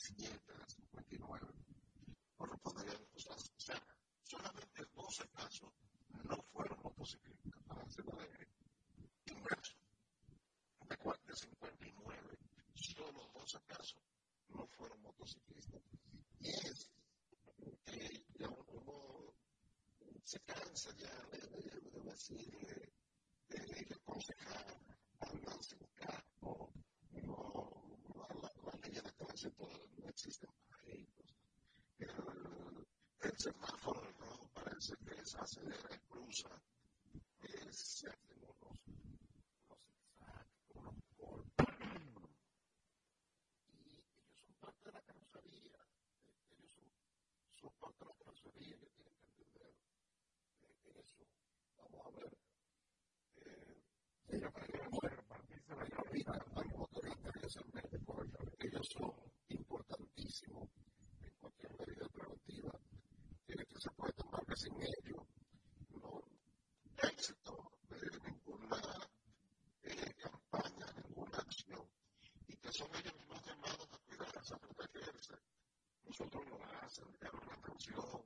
de, de de. Lo de lo ya de la cotidianidad, son motoristas, eh, 47 de 59 casos reportados correspondían a motociclistas, 47 de 59 correspondían, o sea, solamente 12 casos no fueron motociclistas, para hacerlo de inverso. De, cua- de 59, solo 12 casos no fueron motociclistas. Y es que ya uno se cansa ya de, de, de decirle, de, de aconsejar, andan sin casco, no, no existen. El, el semáforo rojo parece que se acelera y cruza, se hacen unos, unos zigzags, unos golpes. Y ellos son parte de la carrocería, ellos son parte de la carrocería que tienen que entender eso. Vamos a ver. Ellos son importantísimos en cualquier medida preventiva. Tiene que se puede tomar que sin ellos no éxito de ninguna eh, campaña, ninguna acción. Y que son ellos mismos llamados a cuidarse, a protegerse nosotros lo hacen, llaman la atención,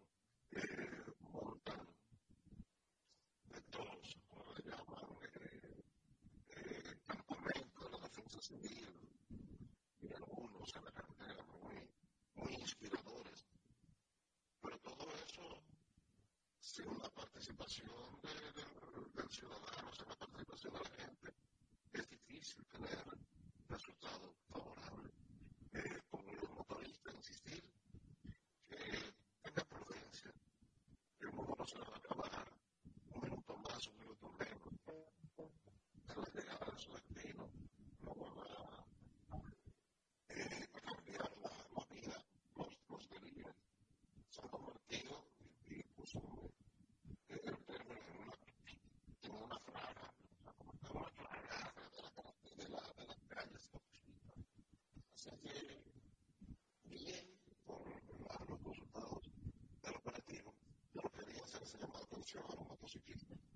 eh, montan de todos, como le llaman, eh, eh, campamentos de la defensa civil y algunos en la carretera muy, muy inspiradores. Pero todo eso sin la participación de, de, del ciudadano, sin la participación de la gente, es difícil tener again.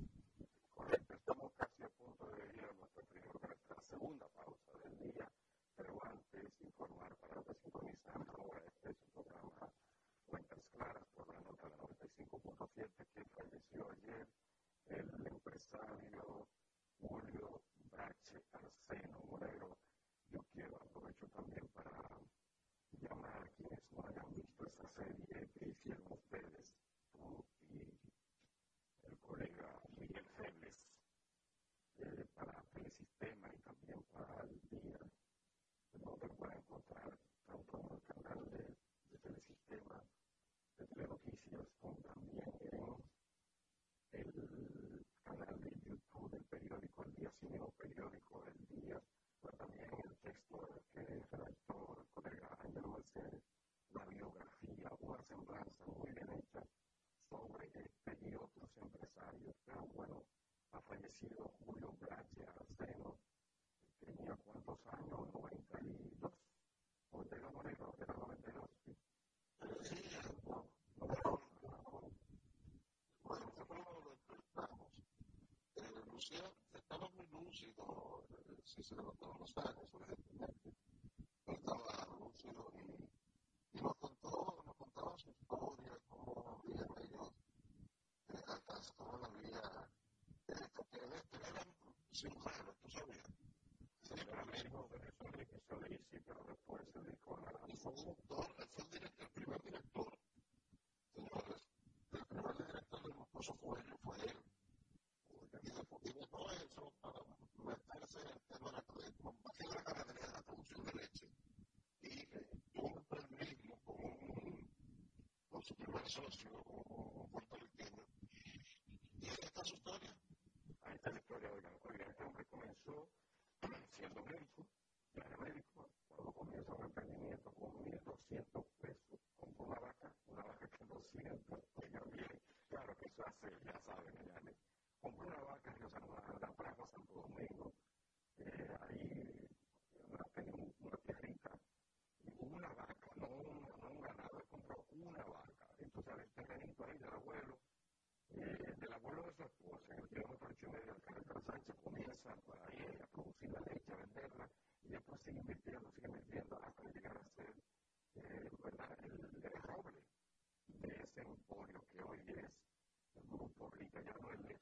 Estaba muy lúcido, si se todos los años, evidentemente, pero estaba lúcido y, y nos contó, nos contaba su historia, cómo vivían ellos, eh, acá, cómo la vida, eh, porque eran cirujanos, tú sabías. Sí, pero Américo, eso le, eso le hice, pero después se dedicó a la... Y fue un doctor, fue el, director, el primer director, señores, el primer director del curso fue, fue él y después eso para meterse en el tema de la, combatir la ganadería, la producción de leche. Y tuvo un mismo con, un, con su primer socio, puertorriqueño. Y ahí está su historia. Ahí está la historia, oigan, oigan, este hombre comenzó siendo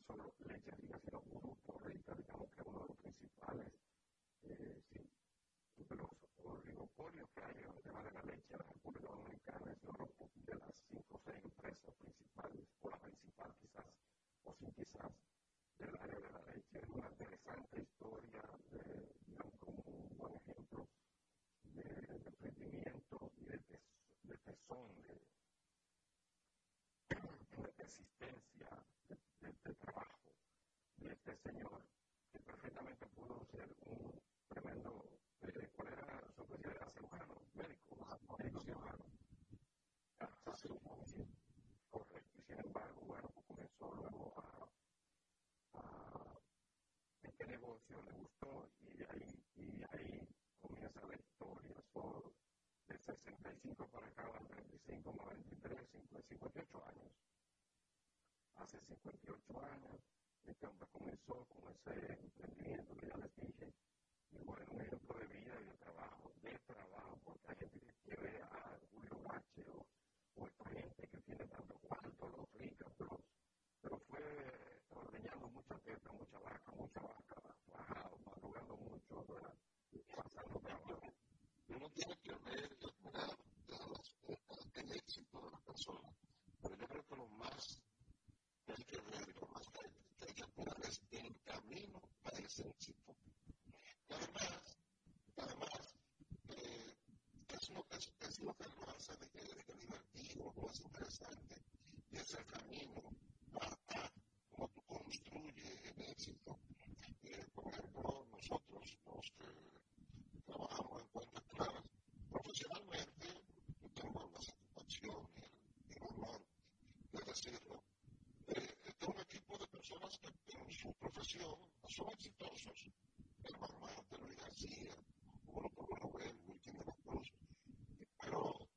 所有来讲，有些个糊涂。35 más 23, 58 años hace 58 años. Este hombre comenzó con ese emprendimiento que ya les dije. Y bueno, un ejemplo de vida y de trabajo, de trabajo, porque hay gente que ve a Julio Bache o, o esta gente que tiene tanto cuarto, los ricos, pero, fue ordeñando mucha teta, mucha vaca, mucha vaca, bajado, madrugando mucho, pasando trabajo. Uno tiene que ver, el éxito de las personas, pero yo creo que lo más que hay que ver, lo más que hay que admirar es el camino a ese éxito. Además, además, eh, es, lo, es, es lo que lo hace de, de, de divertido, lo hace interesante, y es el camino a, a cómo tú construyes el éxito. Eh, por ejemplo, nosotros, los que trabajamos en cuentas claras, profesionalmente, yo tengo la satisfacción y el, y el honor de decirlo, eh, tengo un equipo de personas que en su profesión son exitosos. El Marmante, Luis García, uno Nobel, Wilkin de la Cruz. Pero,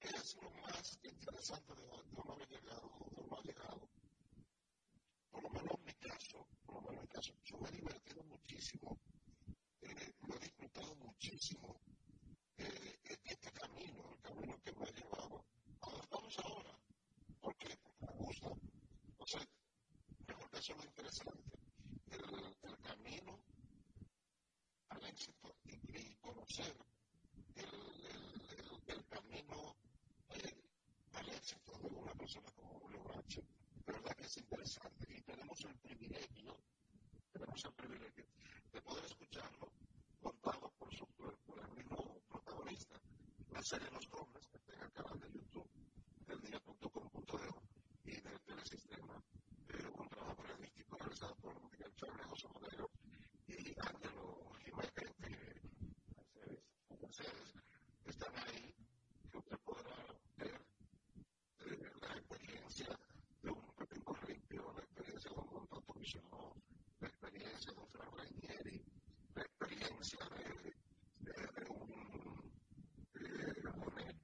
¿qué es lo más interesante de, de uno haber llegado, de ha llegado? Por lo menos en mi caso, por lo menos en mi caso, yo me he divertido muchísimo, eh, lo he disfrutado muchísimo eh, este camino, el camino que me ha llevado a donde estamos ahora. ¿Por? Porque me gusta. Sea, mejor que eso es lo interesante del día.com.de y del telesistema eh, un trabajo periodístico realizado por Miguel Chávez, José Modelo y Ángelo Jiménez que ustedes, ustedes están ahí que usted podrá ver eh, la experiencia de un pequeño limpio la experiencia de un montón de la experiencia de un trabajador la experiencia de, un eh,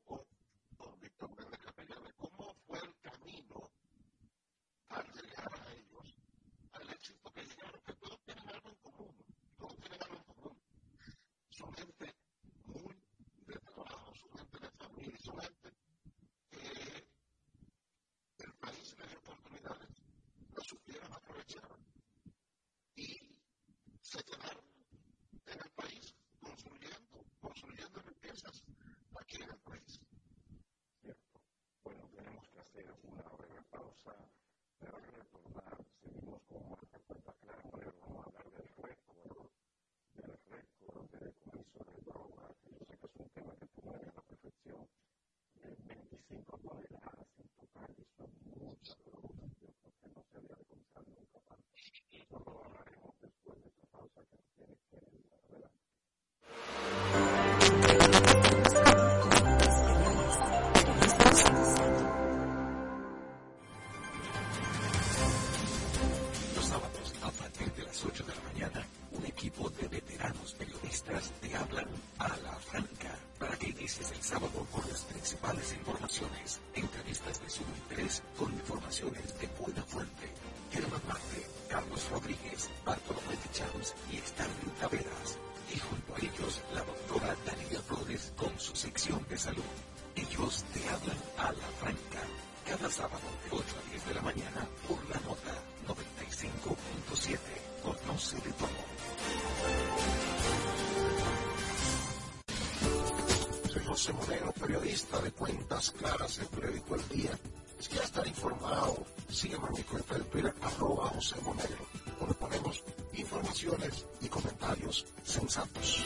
single claras el periódico El Día. Si quieres estar informado, sígueme en mi cuenta de Twitter, arroba José donde ponemos informaciones y comentarios sensatos.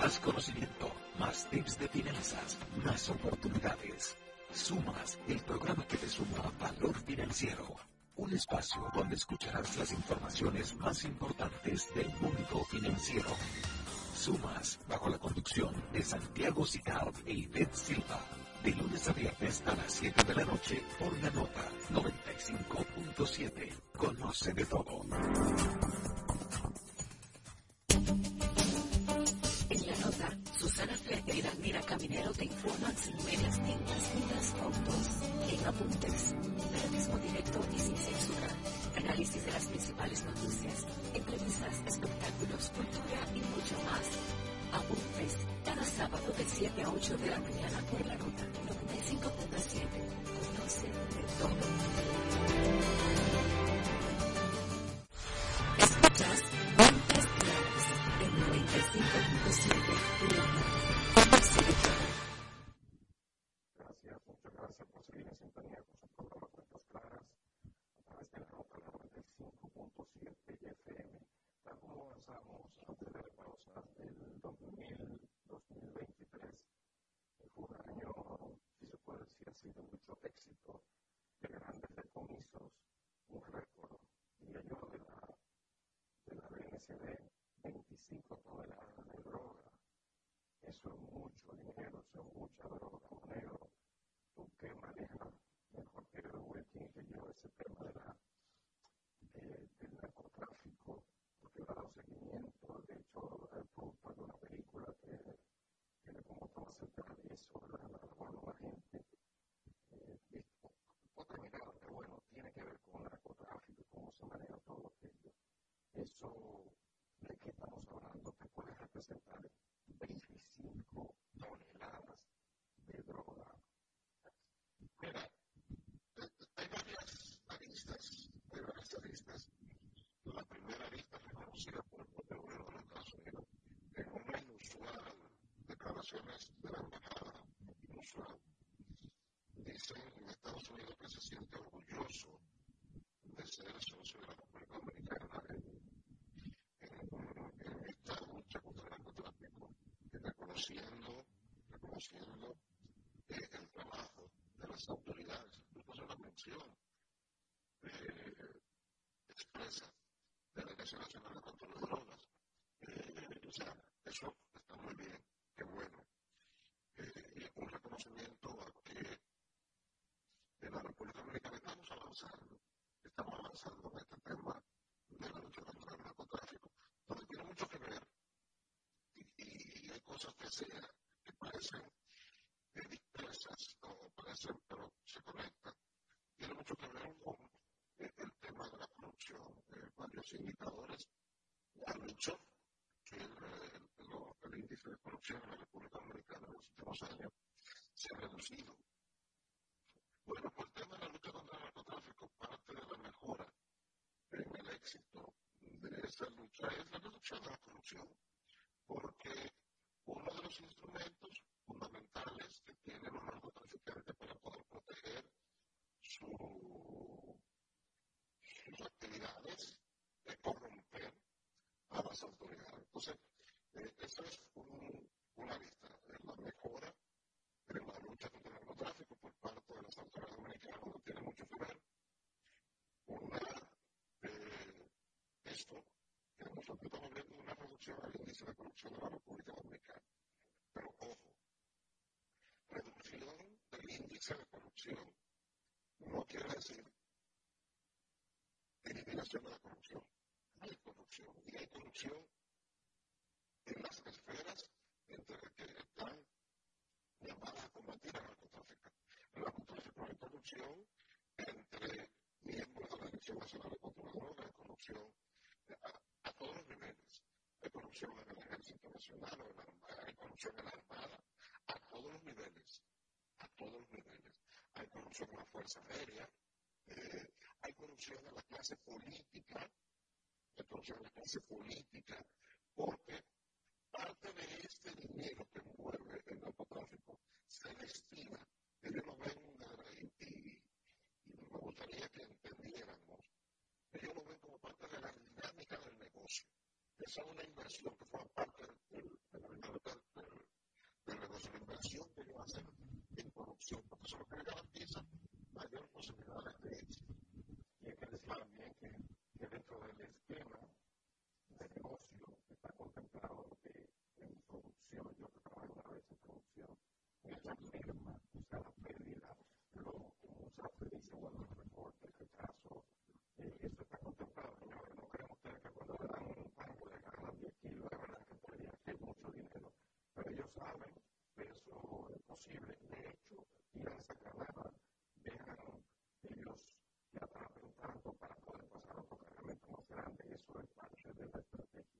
Más conocimiento, más tips de finanzas, más oportunidades. Sumas, el programa que te suma valor financiero. Un espacio donde escucharás las informaciones más importantes del Santiago Sicar e Ivette Silva. De lunes a viernes a las 7 de la noche por la nota 95.7. Conoce de todo. En la nota, Susana Flecker y Daniela Caminero te informan sin medias tintas ni las fotos. En apuntes, periodismo directo y sin censura. Análisis de las principales noticias, entrevistas, espectáculos, cultura y mucho más. Apuntes, cada sábado de 7 a 8 de la mañana por la ruta 95.7. Conoce de todo. Eso es mucho dinero, eso es mucha droga, monero. Tú que manejas mejor que Wilkin que yo ese tema de la, de- del narcotráfico, porque le ha dado seguimiento. De hecho, el producto de una película que tiene como todo acerca de eso, la, la, la, la gente. Eh, terminar, pero bueno, tiene que ver con narcotráfico y cómo se maneja todo aquello. Eso, ¿de qué estamos hablando? Que puede representar 25 toneladas de droga. Mira, eh, hay varias aristas, hay varias aristas. La primera arista reconocida por el propio gobierno de los Estados Unidos en una inusual declaraciones de la embajada inusual. Dicen en Estados Unidos que se siente orgulloso de ser socio de la República Dominicana en, en- esta lucha contra el narcotráfico, reconociendo, reconociendo eh, el trabajo de las autoridades, incluso la mención eh, Estamos avanzando en este tema de la lucha contra el narcotráfico, donde tiene mucho que ver. Y, hay cosas que, se, que parecen eh, dispersas, o parecen, pero se conectan. Tiene mucho que ver con eh, el tema de la corrupción. Eh, varios indicadores han dicho que el, el índice de corrupción en la República Dominicana en los últimos años se ha reducido. Bueno, pues el tema de la lucha contra el narcotráfico, parte de la mejora en el éxito de esa lucha es la reducción de la corrupción, porque uno de los instrumentos fundamentales que tienen los narcotraficantes para poder proteger sus actividades es corromper a las autoridades. Entonces, eh, eso es una vista, la mejora en la lucha contra el narcotráfico por parte de las autoridades dominicanas, no tiene mucho que ver. Una, eh, esto, que nosotros estamos viendo una reducción al índice de corrupción de la República Dominicana. Pero ojo, reducción del índice de corrupción no quiere decir eliminación de la corrupción. Hay corrupción y hay corrupción en las esferas entre las que están llamadas a combatir al narcotráfico. El narcotráfico hay corrupción entre miembros de la Dirección Nacional de Control de Drogas, corrupción a, todos los niveles. Hay corrupción en el Ejército Nacional, hay corrupción en la Armada, a todos los niveles. A todos los niveles. Hay corrupción en la Fuerza Aérea, eh, hay corrupción en la clase política, hay corrupción en la clase política, porque parte de este dinero que mueve el narcotráfico se destina, ellos lo ven y, y me gustaría que entendiéramos, ellos lo ven como parte de la dinámica del negocio. Esa es una inversión que forma parte del, del, del negocio, la inversión que ellos hacen en corrupción, porque eso es lo que garantiza mayor posibilidades de éxito. Y hay que decir también que, que dentro del esquema de negocio está contemplado que en producción, yo que trabajo una vez en producción, esa merma, o sea, la pérdida, lo, como se dice, bueno, el reporte, el retraso, eh, eso está contemplado, señores. No creen ustedes que cuando le dan un banco le ganan 10 kilos, de verdad que podría ser mucho dinero. Pero ellos saben que eso es posible. De hecho, ir a esa carrera dejan ellos que atrapen tanto para poder pasar a otro cargamento más grande. Eso es parte de la estrategia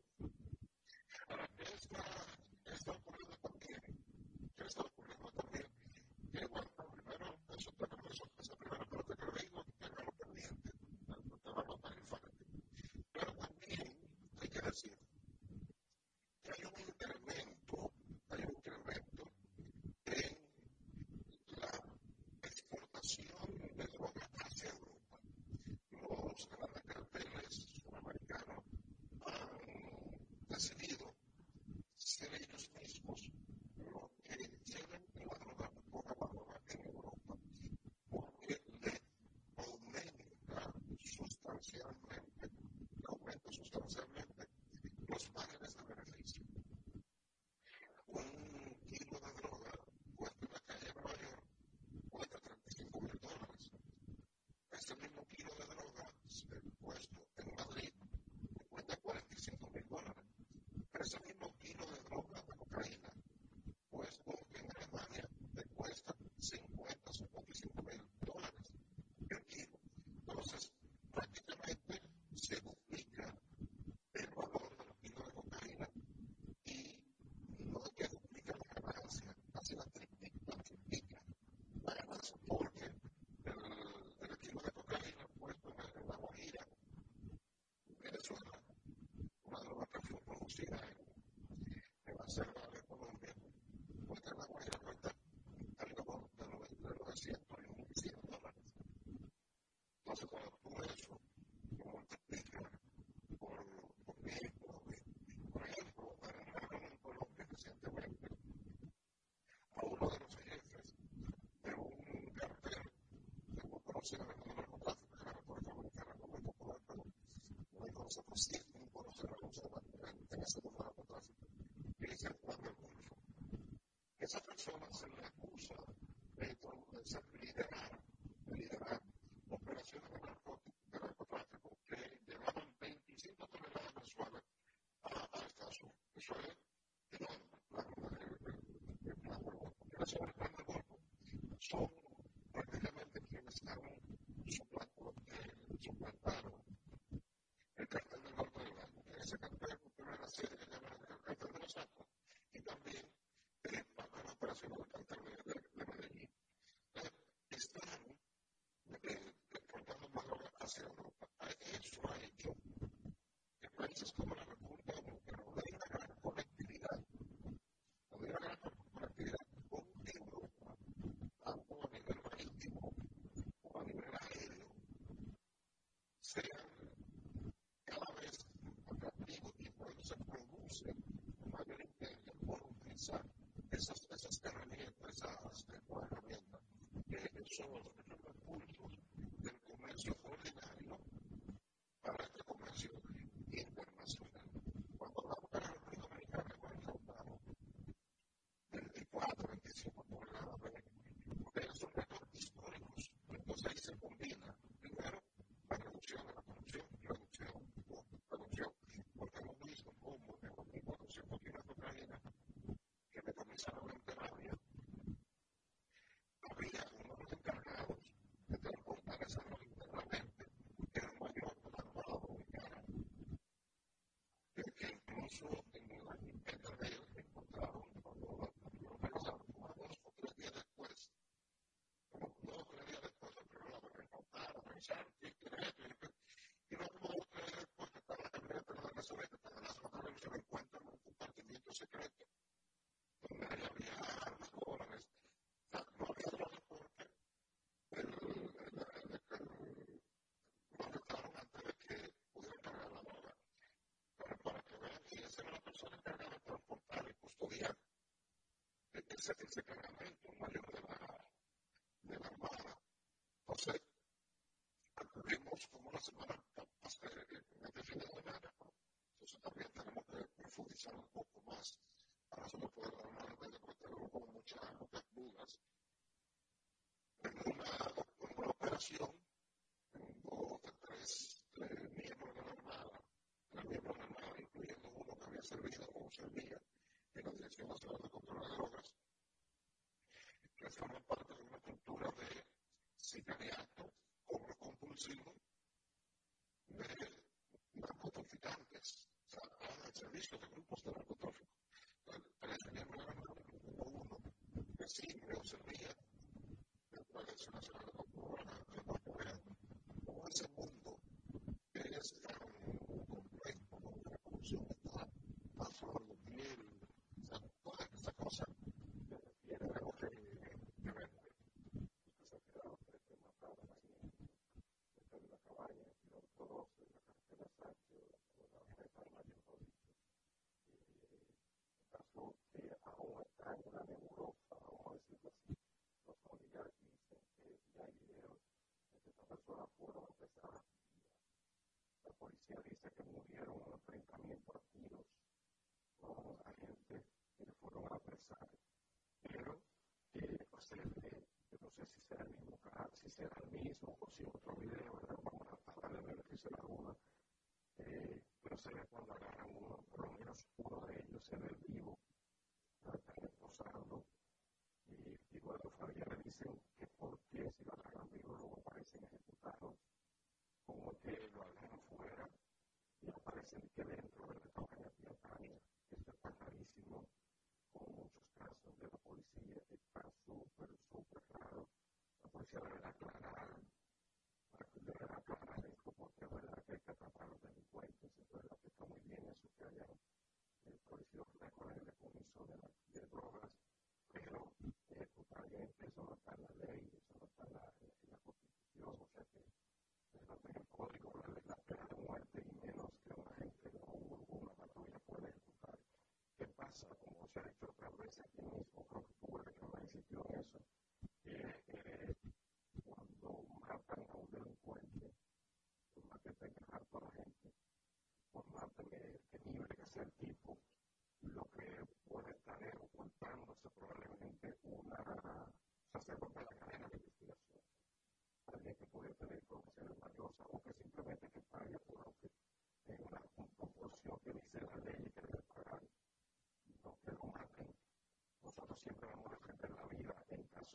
conocido en ese shoulder cultural se dice que mayor de la, de la Armada. Entonces, acudimos como la semana pasada, en este fin de semana. Entonces, también tenemos que pues, profundizar un poco más para eso no poder dar una respuesta, porque tenemos como muchas, muchas dudas. En una, en operación, en dos de tres eh, miembros de la Armada, tres miembros de la Armada, incluyendo uno que había servido o servía en la Dirección Nacional de for the group mismo o si otro video, ¿verdad? Vamos a tratar de ver que se la duda. Eh, pero se ve cuando agarran uno, por lo menos uno de ellos se ve el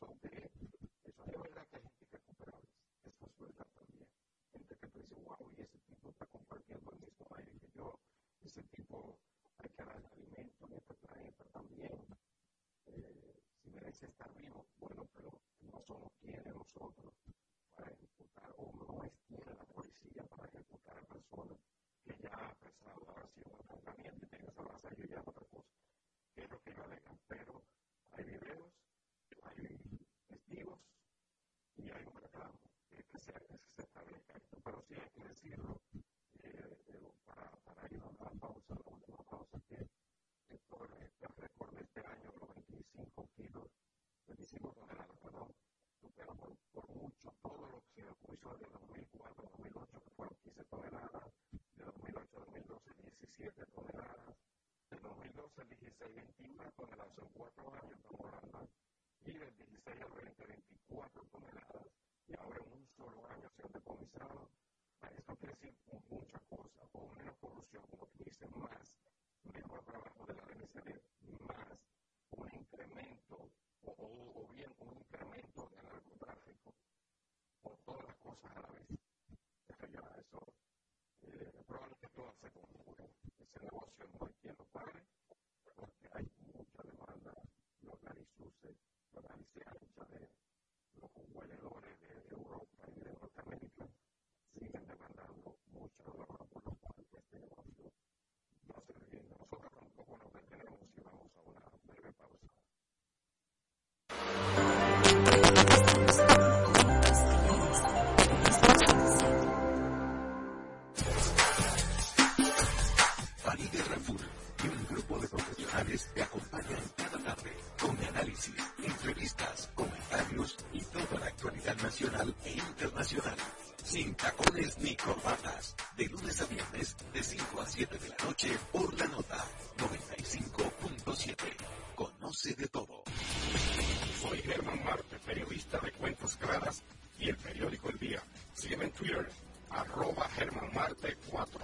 also 21 toneladas en cuatro años, estamos hablando, y del 16 al 20, 24 toneladas, y ahora un año decomisado. Esto quiere decir muchas cosas, o menos corrupción, como tú dices, más, mejor trabajo de la DNCD, más un incremento, o, o, bien un incremento del narcotráfico, o todas las cosas a la vez. Eso ya, eso, eh, probablemente todo se conjugue. Ese negocio no hay quien lo pague los hueledores de Europa y de Norteamérica siguen demandando mucha droga, por lo cual este negocio no se detiene. Nosotros tampoco nos detenemos y vamos a una breve pausa. Valide Rafur y un grupo de profesionales te acompañan cada tarde con análisis, entrevistas, comentarios y toda la actualidad nacional e internacional. Sin tacones ni corbatas. De lunes a viernes, de 5 a 7 de la noche, por la nota 95.7. Conoce de todo. Soy Germán Marte, periodista de Cuentas Claras y el periódico El Día. Sígueme en Twitter, arroba Germán Marte 4.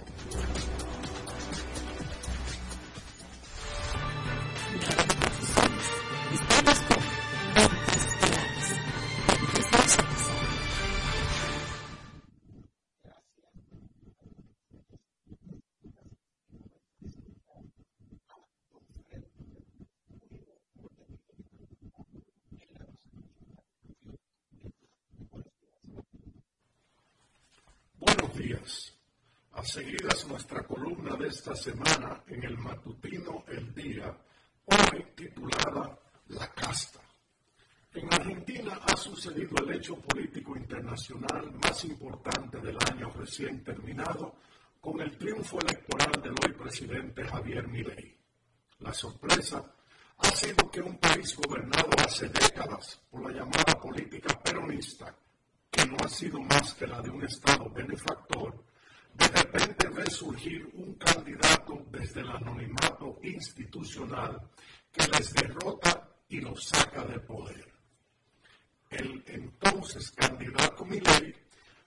Buenos días. A seguidas nuestra columna de esta semana en el matutino El Día, hoy titulada La Casta. En Argentina ha sucedido el hecho político internacional más importante del año recién terminado con el triunfo electoral del hoy presidente Javier Milei. La sorpresa ha sido que un país gobernado hace décadas por la llamada política peronista, que no ha sido más que la de un Estado benefactor, de repente ve surgir un candidato desde el anonimato institucional que les derrota y los saca del poder. El entonces candidato Milei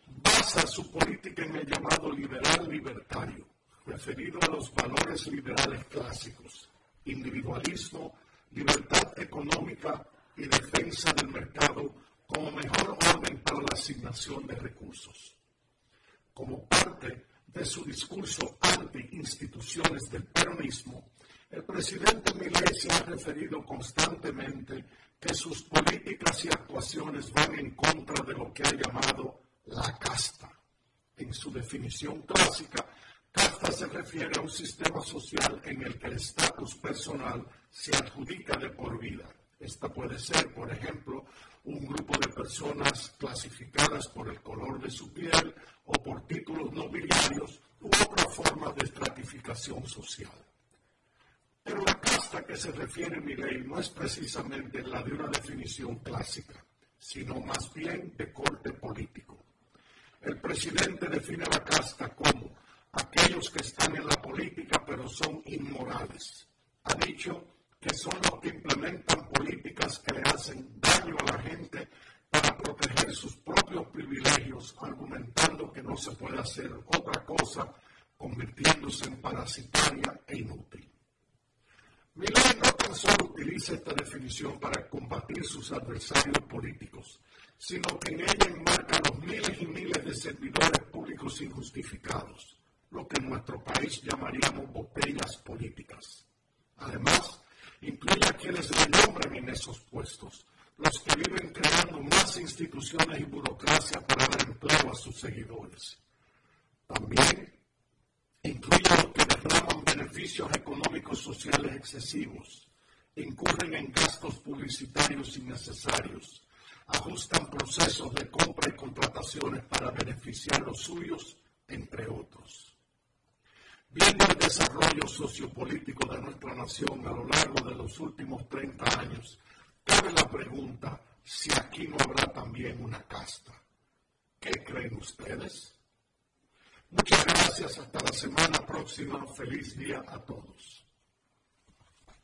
basa su política en el llamado liberal libertario, referido a los valores liberales clásicos, individualismo, libertad económica y defensa del mercado como mejor orden para la asignación de recursos. Como parte de su discurso anti-instituciones del peronismo, el presidente Milei se ha referido constantemente que sus políticas y actuaciones van en contra de lo que ha llamado la casta. En su definición clásica, casta se refiere a un sistema social en el que el estatus personal se adjudica de por vida. Esta puede ser, por ejemplo, un grupo de personas clasificadas por el color de su piel o por títulos nobiliarios u otra forma de estratificación social. Pero la casta que se refiere mi ley no es precisamente la de una definición clásica, sino más bien de corte político. El presidente define la casta como aquellos que están en la política pero son inmorales. Ha dicho que son los que implementan políticas que le hacen daño a la gente para proteger sus propios privilegios, argumentando que no se puede hacer otra cosa, convirtiéndose en parasitaria e inútil. Milei no tan solo utiliza esta definición para combatir sus adversarios políticos, sino que en ella enmarca los miles y miles de servidores públicos injustificados, lo que en nuestro país llamaríamos botellas políticas. Además, incluye a quienes le en esos puestos, los que viven creando más instituciones y burocracia para dar empleo a sus seguidores. También incluye a los que derraman beneficios económicos sociales excesivos, incurren en gastos publicitarios innecesarios, ajustan procesos de compra y contrataciones para beneficiar los suyos, entre otros. Viendo el desarrollo sociopolítico de nuestra nación a lo largo de los últimos 30 años, cabe la pregunta si aquí no habrá también una casta. ¿Qué creen ustedes? Muchas gracias. Hasta la semana próxima. Feliz día a todos.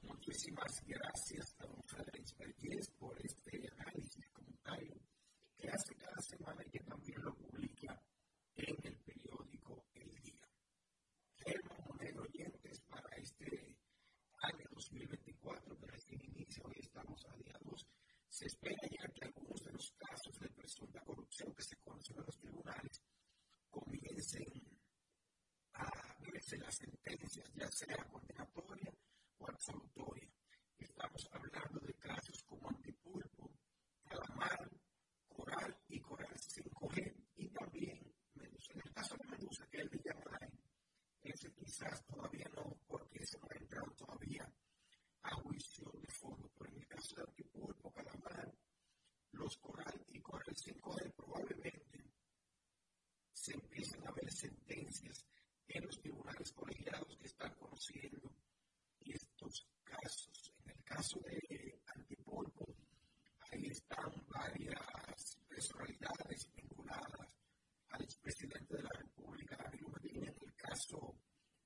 Muchísimas gracias a don Frederick Bergués por este análisis, comentario que hace cada semana y que también lo publica en el. Queremos poner oyentes para este año 2024, para este inicio, hoy estamos a día 2. Se espera ya que algunos de los casos de presunta corrupción que se conocen en los tribunales comiencen a verse las sentencias, ya sea condenatoria o absolutoria. Estamos hablando de casos como Antipulpo, Calamar, Coral y Coral 5G y también Medusa. En el caso de Medusa, que es el de Yamalay, ese quizás todavía no, porque ese no ha entrado todavía a juicio de fondo, pero en el caso de Antipulpo, Calamar, los Coral y Coral 5G probablemente se empiezan a ver sentencias en los tribunales colegiados que están conociendo estos casos. En el caso de Antipolpo, ahí están varias personalidades vinculadas al expresidente de la República, Danilo Medina. En el caso,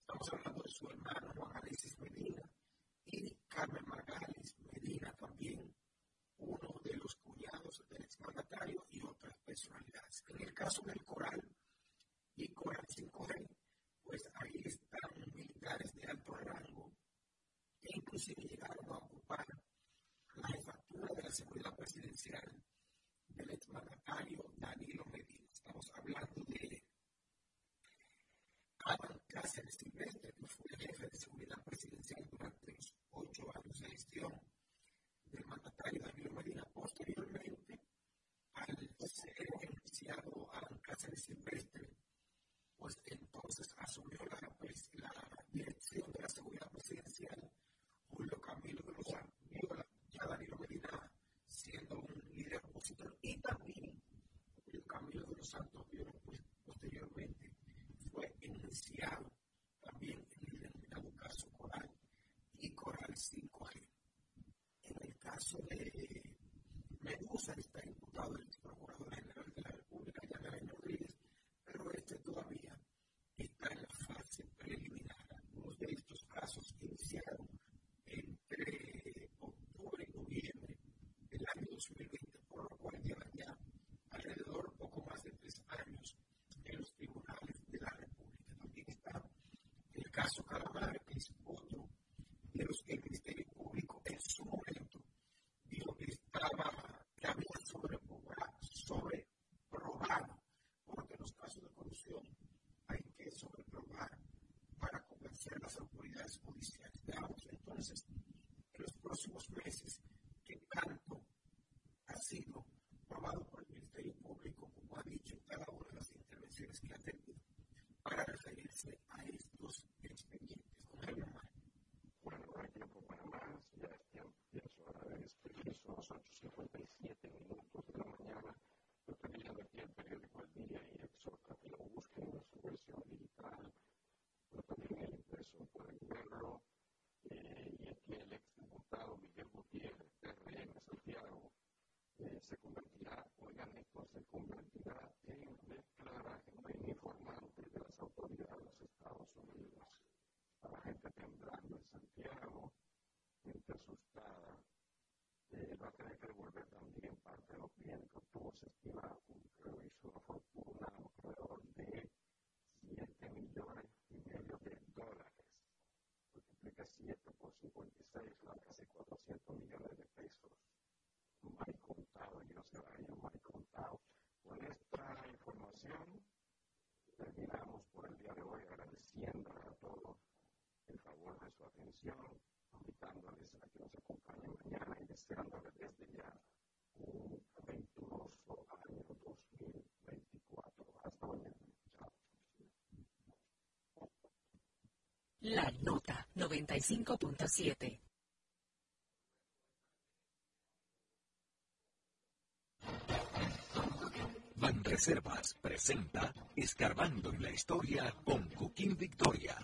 estamos hablando de su hermano Juan Alexis Medina y Carmen Margalis Medina también, uno de los cuñados del exmandatario y otras personalidades. En el caso del Coral, y Coral 5G, pues ahí están militares de alto rango que inclusive llegaron a ocupar la jefatura de la seguridad presidencial del exmandatario Danilo Medina. Estamos hablando de Adam Cáceres Silvestre, que fue el jefe de seguridad presidencial durante los ocho años de gestión del mandatario Danilo Medina. Posteriormente, al ser iniciado Adam Cáceres Silvestre, pues entonces asumió la, dirección de la seguridad presidencial Julio Camilo de los Santos, ya Danilo Medina siendo un líder opositor y también Julio Camilo de los Santos pues, posteriormente fue iniciado también en el denominado caso Coral y Coral 5G. En el caso de Medusa está imputado el procurador general de la República, Yanarain Rodríguez, pero este todavía La Nota 95.7 Banreservas presenta Escarbando en la Historia con Cooking Victoria.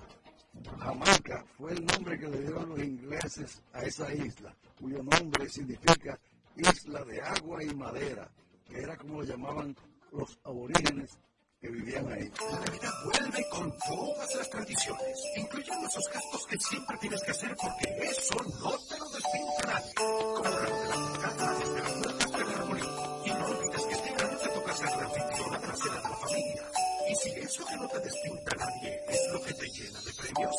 Jamaica fue el nombre que le dieron los ingleses a esa isla, cuyo nombre significa isla de agua y madera, que era como lo llamaban los aborígenes vivían ahí. La Navidad vuelve con todas las tradiciones, incluyendo esos gastos que siempre tienes que hacer porque eso no te lo despinta nadie. Como el de la picada desde las puertas. Y no olvides que este año te toca ser la anfitriona de la de la familia. Y si eso que no te despinta nadie es lo que te llena de premios.